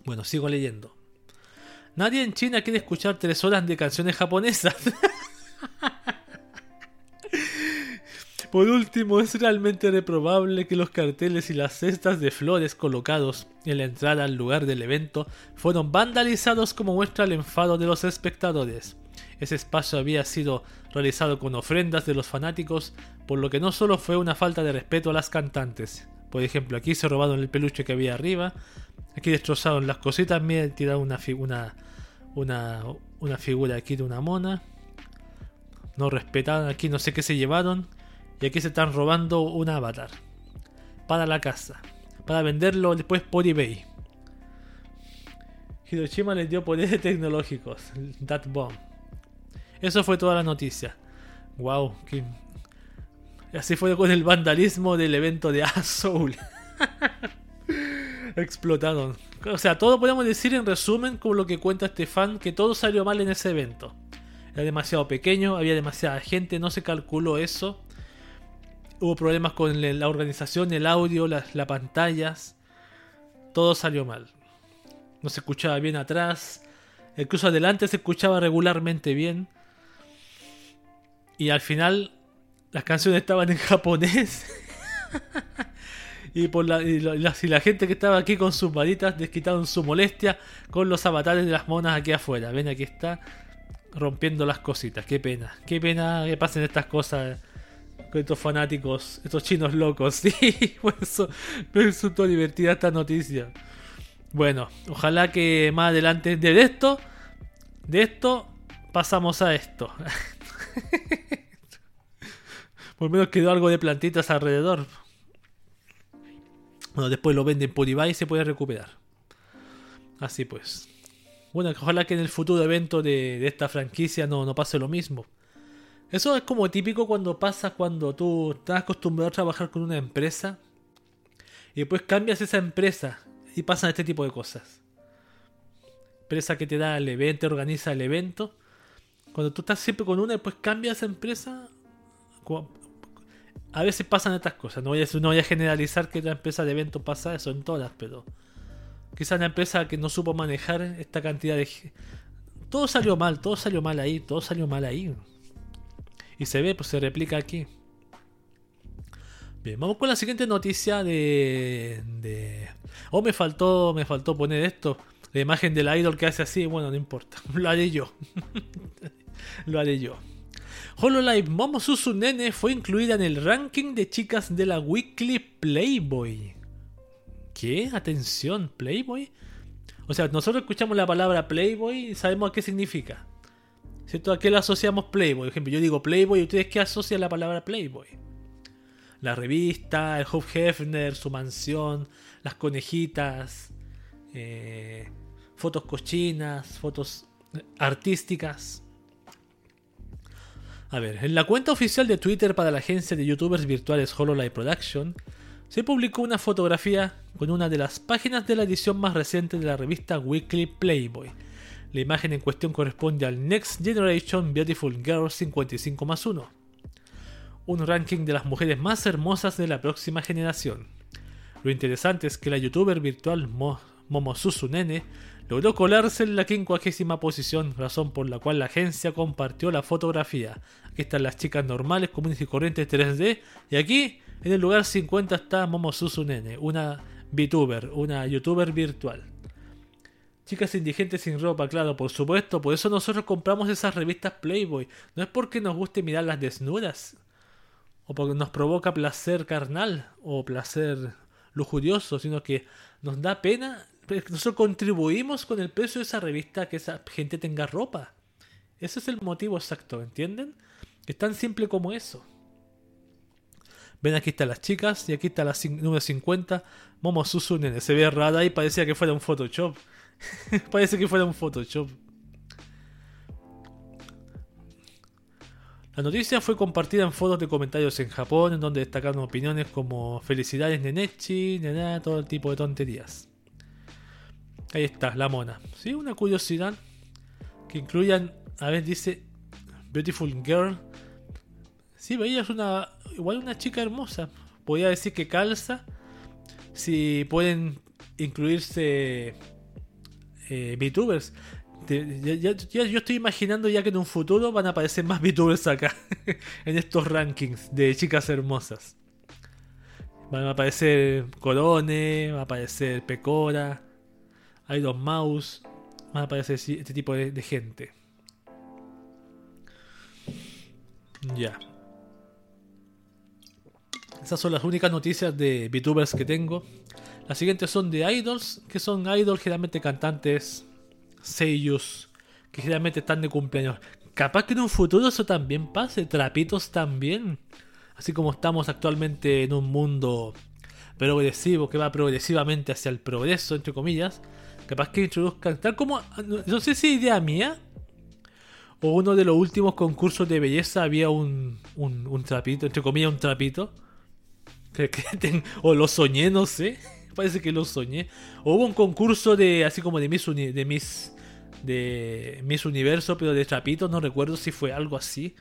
Bueno, sigo leyendo. Nadie en China quiere escuchar tres horas de canciones japonesas. Por último, es realmente reprobable que los carteles y las cestas de flores colocados en la entrada al lugar del evento fueron vandalizados como muestra el enfado de los espectadores. Ese espacio había sido realizado con ofrendas de los fanáticos, por lo que no solo fue una falta de respeto a las cantantes. Por ejemplo, aquí se robaron el peluche que había arriba, aquí destrozaron las cositas, me tiraron una, una, una, una figura aquí de una mona. No respetaron, aquí no sé qué se llevaron. Y aquí se están robando un avatar. Para la casa. Para venderlo después por eBay. Hiroshima les dio poderes tecnológicos. That bomb. Eso fue toda la noticia. Wow. Así fue con el vandalismo del evento de Soul. Explotaron. O sea, todo podemos decir en resumen, como lo que cuenta este fan, que todo salió mal en ese evento. Era demasiado pequeño, había demasiada gente, no se calculó eso. Hubo problemas con la organización, el audio, las, pantallas. Todo salió mal. No se escuchaba bien atrás. Incluso adelante se escuchaba regularmente bien. Y al final las canciones estaban en japonés. y, por la, y, la, gente que estaba aquí con sus varitas desquitaron su molestia con los avatares de las monas aquí afuera. Ven, aquí está rompiendo las cositas. Qué pena. Qué pena que pasen estas cosas con estos fanáticos, estos chinos locos. Sí, por eso me resultó divertida esta noticia. Bueno, ojalá que más adelante de esto, de esto pasamos a esto. por lo menos quedó algo de plantitas alrededor. Bueno, después lo venden por eBay y se puede recuperar. Así pues. Bueno, ojalá que en el futuro evento de, de esta franquicia no, no pase lo mismo. Eso es como típico cuando pasa cuando tú estás acostumbrado a trabajar con una empresa y después cambias esa empresa y pasan este tipo de cosas. Empresa que te da el evento, organiza el evento. Cuando tú estás siempre con una y después cambias esa empresa, a veces pasan estas cosas. No voy a, no voy a generalizar que la empresa de evento pasa eso en todas, pero quizá una empresa que no supo manejar esta cantidad de... Todo salió mal, todo salió mal ahí, todo salió mal ahí. Y se ve, pues se replica aquí. Bien, vamos con la siguiente noticia de. Oh, me faltó. Me faltó poner esto. La imagen del idol que hace así. Bueno, no importa. Lo haré yo. Lo haré yo. HoloLive Momo Susu Nene fue incluida en el ranking de chicas de la Weekly Playboy. ¿Qué? Atención, Playboy. O sea, nosotros escuchamos la palabra Playboy y sabemos qué significa. ¿Cierto? ¿A qué le asociamos Playboy? Por ejemplo, yo digo Playboy y ustedes qué asocian la palabra Playboy. La revista, el Hugh Hefner, su mansión, las conejitas, eh, fotos cochinas, fotos artísticas. A ver, en la cuenta oficial de Twitter para la agencia de youtubers virtuales HoloLive Production, se publicó una fotografía con una de las páginas de la edición más reciente de la revista Weekly Playboy, la imagen en cuestión corresponde al Next Generation Beautiful Girls 55 más 1, un ranking de las mujeres más hermosas de la próxima generación. Lo interesante es que la youtuber virtual Mo Momosusu Nene logró colarse en la quincuagésima posición, razón por la cual la agencia compartió la fotografía. Aquí están las chicas normales, comunes y corrientes 3D, y aquí en el lugar 50 está Momosusu Nene, una VTuber, una youtuber virtual. Chicas indigentes sin ropa, claro, por supuesto. Por eso nosotros compramos esas revistas Playboy. No es porque nos guste mirarlas desnudas. O porque nos provoca placer carnal. O placer lujurioso. Sino que nos da pena. Nosotros contribuimos con el precio de esa revista a que esa gente tenga ropa. Ese es el motivo exacto, ¿entienden? Es tan simple como eso. Ven, aquí están las chicas y aquí está la número 50, Momo. Se ve rara y parecía que fuera un Photoshop. Parece que fuera un Photoshop. La noticia fue compartida en foros de comentarios en Japón, en donde destacaron opiniones como felicidades Nenechi, nada, todo el tipo de tonterías. Ahí está, la mona. Sí, una curiosidad que incluyan, a ver, dice Beautiful Girl. Sí, veía es una, igual una chica hermosa. Podría decir que calza. Si pueden incluirse eh, VTubers. Yo estoy imaginando ya que en un futuro van a aparecer más VTubers acá. en estos rankings de chicas hermosas. Van a aparecer Corone, va a aparecer Pecora, Iron Mouse. Van a aparecer este tipo de, gente. Ya. Esas son las únicas noticias de VTubers que tengo. Las siguientes son de idols, que son idols generalmente cantantes, sellos, que generalmente están de cumpleaños. Capaz que en un futuro eso también pase, trapitos también. Así como estamos actualmente en un mundo progresivo, que va progresivamente hacia el progreso, entre comillas. Capaz que introduzcan, tal como, no sé si idea mía, o uno de los últimos concursos de belleza había un, un, trapito, entre comillas un trapito. o lo soñé, no sé parece que lo soñé. hubo un concurso de así como de Miss, de Miss de Miss Universo, pero de trapitos, no recuerdo si fue algo así.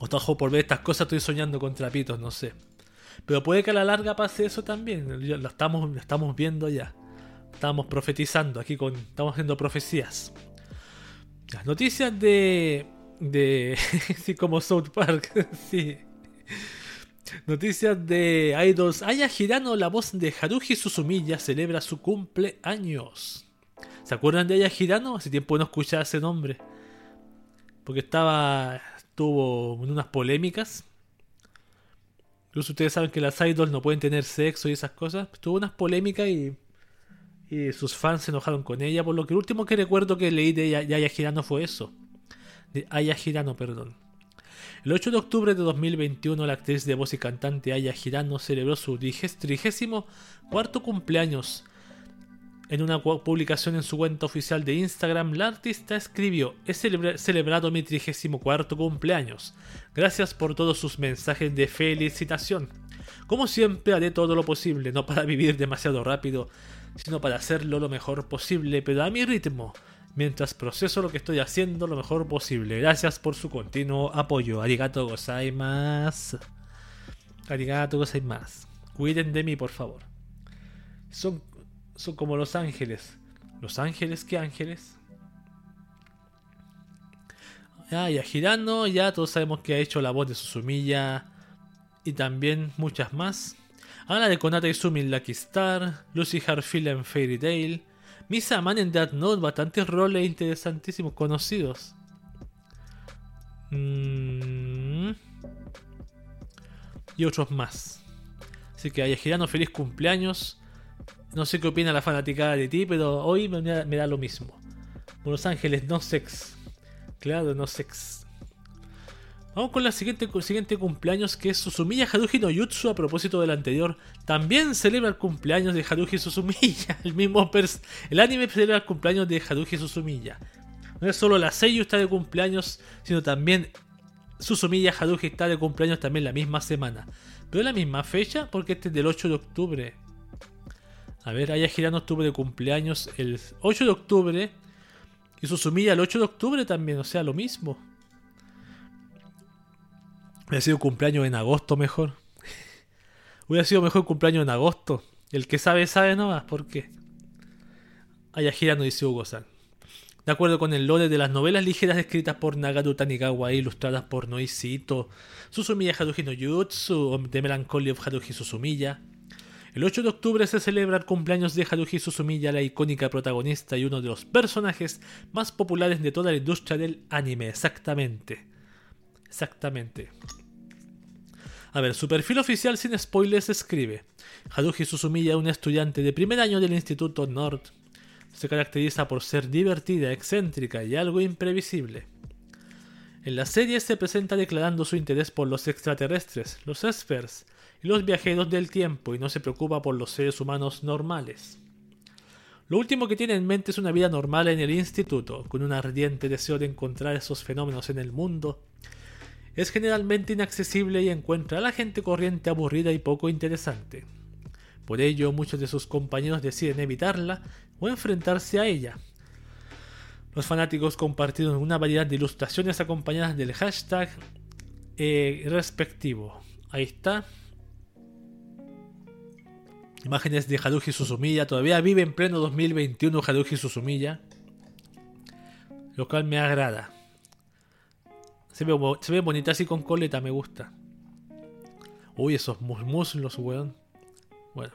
O tajo por ver estas cosas estoy soñando con trapitos, no sé. Pero puede que a la larga pase eso también. Lo estamos, lo estamos viendo ya. Estamos profetizando aquí con. Estamos haciendo profecías. Las noticias de. de. sí, como South Park. sí. Noticias de Idols. Aya Hirano, la voz de Haruhi Suzumiya, celebra su cumpleaños. ¿Se acuerdan de Aya Hirano? Hace tiempo no escuchaba ese nombre. Porque estaba. Tuvo unas polémicas. Incluso ustedes saben que las idols no pueden tener sexo y esas cosas. Tuvo unas polémicas y. Y sus fans se enojaron con ella. Por lo que el último que recuerdo que leí de Aya Hirano fue eso. De Aya Hirano, perdón. El 8 de octubre de 2021, la actriz de voz y cantante Aya Girano celebró su trigésimo cuarto cumpleaños. En una publicación en su cuenta oficial de Instagram, la artista escribió: He celebrado mi trigésimo cuarto cumpleaños. Gracias por todos sus mensajes de felicitación. Como siempre, haré todo lo posible, no para vivir demasiado rápido, sino para hacerlo lo mejor posible, pero a mi ritmo mientras proceso lo que estoy haciendo lo mejor posible. Gracias por su continuo apoyo. Arigato gozaimasu. Arigato gozaimasu. Cuiden de mí, por favor. Son, son como los ángeles. ¿Los ángeles? ¿Qué ángeles? Ah, ya girando, ya todos sabemos que ha hecho la voz de Susumilla y también muchas más. Habla de Konata Izumi en Lucky Star, Lucy Harfield en Fairy Tail, Misa Man en Death Note, bastantes roles interesantísimos, conocidos. Mm. Y otros más. Así que, Girano, feliz cumpleaños. No sé qué opina la fanaticada de ti, pero hoy me, me da lo mismo. Los Ángeles, no sex. Claro, no sex. Vamos con la siguiente, siguiente cumpleaños que es Susumiya Haruhi no Yutsu a propósito del anterior. También celebra el cumpleaños de Haruhi Susumiya. El mismo el anime celebra el cumpleaños de Haruhi Susumiya. No es solo la Seiyu está de cumpleaños, sino también Susumiya Haruhi está de cumpleaños también la misma semana. Pero la misma fecha porque este es del 8 de octubre. A ver, Aya Girano estuvo de cumpleaños el 8 de octubre. Y Susumiya el 8 de octubre también, o sea, lo mismo. Hubiera sido cumpleaños en agosto mejor. Hubiera sido mejor cumpleaños en agosto. El que sabe, sabe nomás. ¿Por qué? Aya no dice Hugo-san. De acuerdo con el lore de las novelas ligeras escritas por Nagaru Tanigawa e ilustradas por Noisito, Susumiya Haruhi no Jutsu, The Melancholy of Haruhi Susumiya. El 8 de octubre se celebra el cumpleaños de Haruhi Susumiya, la icónica protagonista y uno de los personajes más populares de toda la industria del anime, exactamente. Exactamente. A ver, su perfil oficial sin spoilers escribe: Haruhi Suzumiya, un estudiante de primer año del Instituto Nord, se caracteriza por ser divertida, excéntrica y algo imprevisible. En la serie se presenta declarando su interés por los extraterrestres, los espers y los viajeros del tiempo y no se preocupa por los seres humanos normales. Lo último que tiene en mente es una vida normal en el instituto, con un ardiente deseo de encontrar esos fenómenos en el mundo. Es generalmente inaccesible y encuentra a la gente corriente aburrida y poco interesante. Por ello, muchos de sus compañeros deciden evitarla o enfrentarse a ella. Los fanáticos compartieron una variedad de ilustraciones acompañadas del hashtag eh, respectivo. Ahí está. Imágenes de Haruhi Suzumiya. Todavía vive en pleno 2021 Haruhi Suzumiya. Lo cual me agrada. Se ve, se ve bonita así con coleta, me gusta. Uy, esos muslos, weón. Bueno.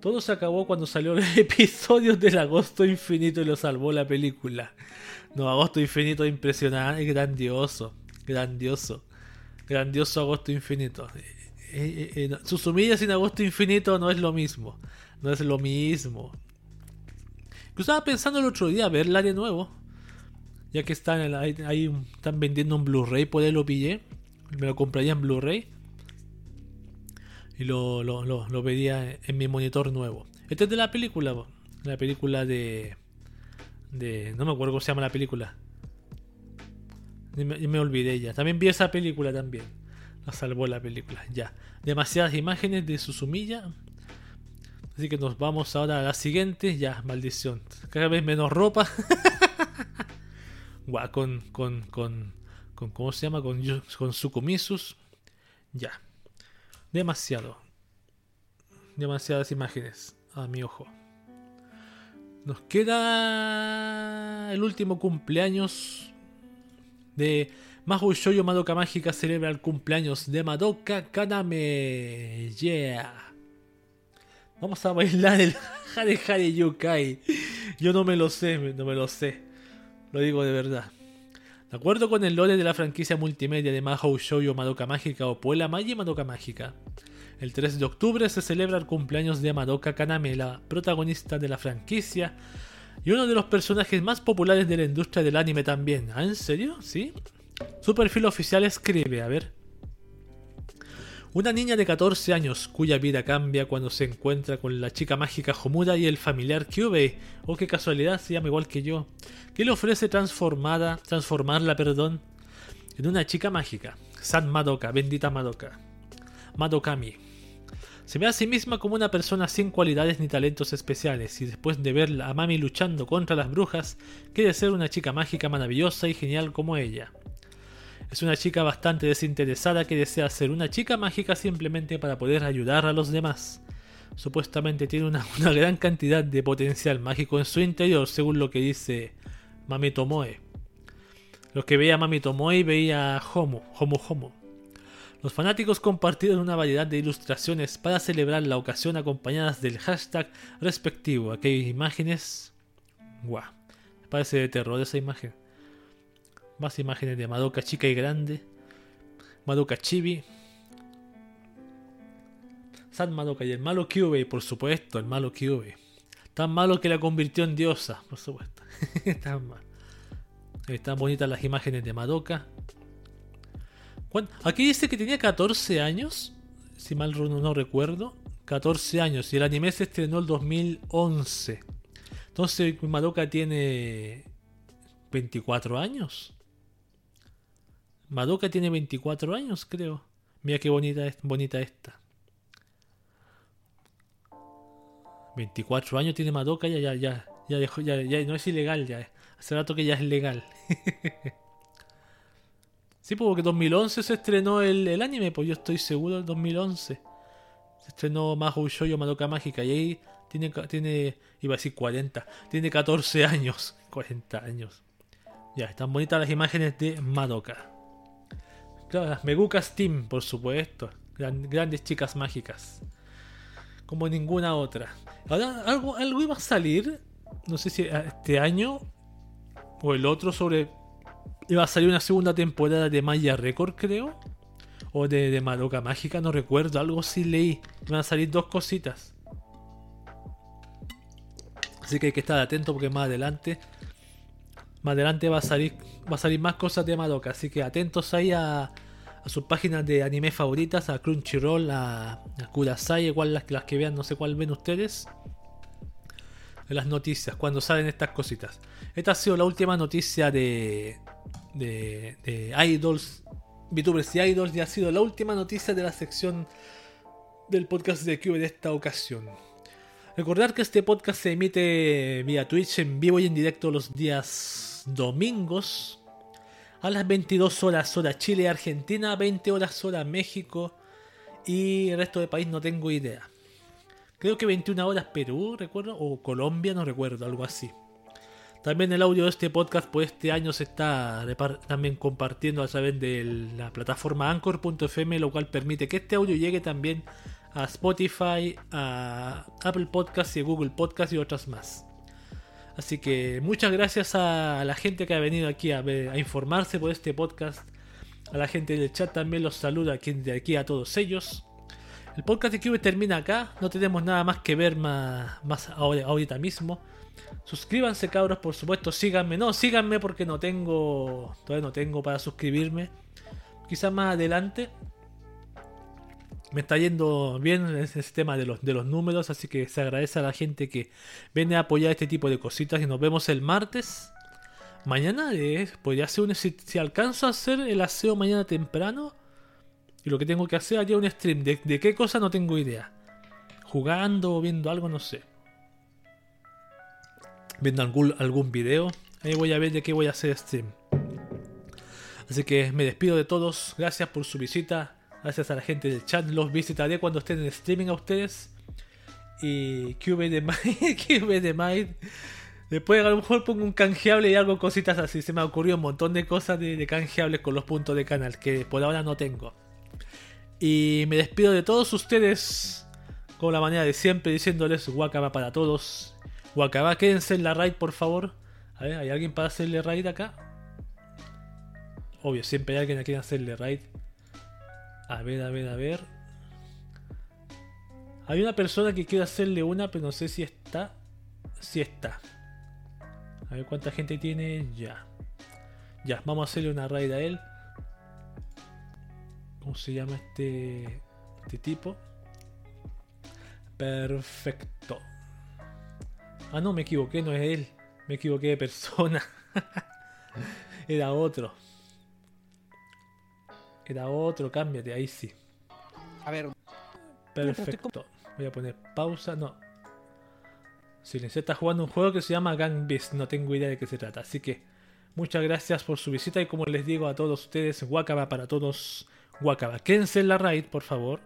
Todo se acabó cuando salió el episodio del Agosto Infinito y lo salvó la película. No, Agosto Infinito impresionante, grandioso, grandioso, grandioso Agosto Infinito. Eh, eh, eh Susumilla sin Agosto Infinito no es lo mismo, no es lo mismo. Yo estaba pensando el otro día verla de nuevo, ya que están ahí, están vendiendo un Blu-ray, por ahí lo pillé, me lo compraría en Blu-ray y lo, lo, lo, vería en mi monitor nuevo. Este es de la película, la película de, de... No me acuerdo cómo se llama la película. Y me, me, olvidé ya. También vi esa película también. La salvó la película. Ya. Demasiadas imágenes de Susumilla. Así que nos vamos ahora a la siguiente. Ya, maldición. Cada vez menos ropa. Con, con, con, con, ¿Cómo se llama? Con, con Sukumisus. Ya. Demasiado. Demasiadas imágenes a mi ojo. Nos queda el último cumpleaños de Mahou Shoujo Madoka Mágica celebra el cumpleaños de Madoka Kaname. Yeah. Vamos a bailar el Hare Hare Yukai. Yo no me lo sé, no me lo sé. Lo digo de verdad. De acuerdo con el lore de la franquicia multimedia de Mahou Shoujo Madoka Mágica o Puella Magi Madoka Mágica, el 3 de octubre se celebra el cumpleaños de Madoka Kaname, la protagonista de la franquicia y uno de los personajes más populares de la industria del anime también. ¿Ah, en serio? ¿Sí? Su perfil oficial escribe, a ver. Una niña de 14 años cuya vida cambia cuando se encuentra con la chica mágica Homura y el familiar Kyubei, o qué casualidad se llama igual que yo, que le ofrece transformada, transformarla, perdón, en una chica mágica, San Madoka, bendita Madoka, Madokami. Se ve a sí misma como una persona sin cualidades ni talentos especiales, y después de ver a Mami luchando contra las brujas, quiere ser una chica mágica maravillosa y genial como ella. Es una chica bastante desinteresada que desea ser una chica mágica simplemente para poder ayudar a los demás. Supuestamente tiene una, gran cantidad de potencial mágico en su interior, según lo que dice Mami Tomoe. Los que veía Mami Tomoe veía Homo, Homo Homo. Los fanáticos compartieron una variedad de ilustraciones para celebrar la ocasión acompañadas del hashtag respectivo. Aquí hay imágenes. Guau. Parece de terror esa imagen. Más imágenes de Madoka chica y grande. Madoka chibi. San Madoka y el malo Kyubey, por supuesto, el malo Kyubey. Tan malo que la convirtió en diosa, por supuesto. Tan. Están bonitas las imágenes de Madoka. Aquí dice que tenía 14 años, si mal no recuerdo. 14 años y el anime se estrenó el 2011. Entonces Madoka tiene 24 años. Madoka tiene 24 años, creo. Mira qué bonita, bonita esta. 24 años tiene Madoka, ya, ya, ya, ya, dejó, ya, ya no es ilegal, ya. Hace rato que ya es legal. sí, porque 2011 se estrenó el, el, anime, pues yo estoy seguro, del 2011. Se estrenó Mahou Shoujo Madoka Mágica y ahí tiene, tiene, iba a decir 40, tiene 14 años. 40 años. Ya, están bonitas las imágenes de Madoka. Claro, las Megucas Team, por supuesto. grandes chicas mágicas. Como ninguna otra. Ahora, algo, algo iba a salir. No sé si este año o el otro sobre. Iba a salir una segunda temporada de Maya Record, creo. O de, de Madoka Mágica, no recuerdo. Algo sí leí. Iban a salir dos cositas. Así que hay que estar atento porque más adelante más adelante va a salir va a salir más cosas de Madoka, así que atentos ahí a, sus páginas de anime favoritas, a Crunchyroll, a, a Kudasai, igual las, que vean, no sé cuál ven ustedes. las noticias cuando salen estas cositas. Esta ha sido la última noticia de, de, de Idols, VTubers y Idols, y ha sido la última noticia de la sección del podcast de Cube de esta ocasión. Recordar que este podcast se emite vía Twitch en vivo y en directo los días domingos a las 22 horas hora Chile, Argentina, 20 horas hora México y el resto del país no tengo idea. Creo que 21 horas Perú, recuerdo, o Colombia, no recuerdo, algo así. También el audio de este podcast por este año se está también compartiendo a través de la plataforma anchor.fm, lo cual permite que este audio llegue también a Spotify, a Apple Podcasts y Google Podcasts y otras más. Así que muchas gracias a la gente que ha venido aquí a, a informarse por este podcast. A la gente del chat también los saluda aquí, de aquí a todos ellos. El podcast de Cube termina acá. No tenemos nada más que ver más, más ahorita mismo. Suscríbanse, cabros, por supuesto. Síganme. No, síganme porque no tengo. Todavía no tengo para suscribirme. Quizás más adelante. Me está yendo bien ese tema de los, de los números. Así que se agradece a la gente que viene a apoyar este tipo de cositas. Y nos vemos el martes. Mañana podría ser un. Si, si alcanzo a hacer el aseo mañana temprano. Y lo que tengo que hacer haría un stream. De, de qué cosa no tengo idea. Jugando o viendo algo, no sé viendo algún, algún video. Ahí voy a ver de qué voy a hacer stream. Así que me despido de todos. Gracias por su visita. Gracias a la gente del chat. Los visitaré cuando estén en streaming a ustedes. Y QB de Mind. De Mind. Después a lo mejor pongo un canjeable y algo cositas así. Se me ha ocurrido un montón de cosas de, canjeables con los puntos de canal que por ahora no tengo. Y me despido de todos ustedes con la manera de siempre diciéndoles guacama para todos Wakaba, quédense en la raid, por favor. A ver, ¿hay alguien para hacerle raid acá? Obvio, siempre hay alguien a quien hacerle raid. A ver, a ver, a ver. Hay una persona que quiere hacerle una, pero no sé si está. Si está. A ver cuánta gente tiene. Ya. Ya, vamos a hacerle una raid a él. ¿Cómo se llama este, este tipo? Perfecto. Ah, no, me equivoqué, no es él. Me equivoqué de persona. Era otro. Era otro, cámbiate, ahí sí. A ver. Perfecto. Voy a poner pausa, no. Silencio está jugando un juego que se llama Gang Beast. No tengo idea de qué se trata. Así que muchas gracias por su visita y como les digo a todos ustedes, Wakaba para todos. Wakaba. Quédense en la raid, por favor.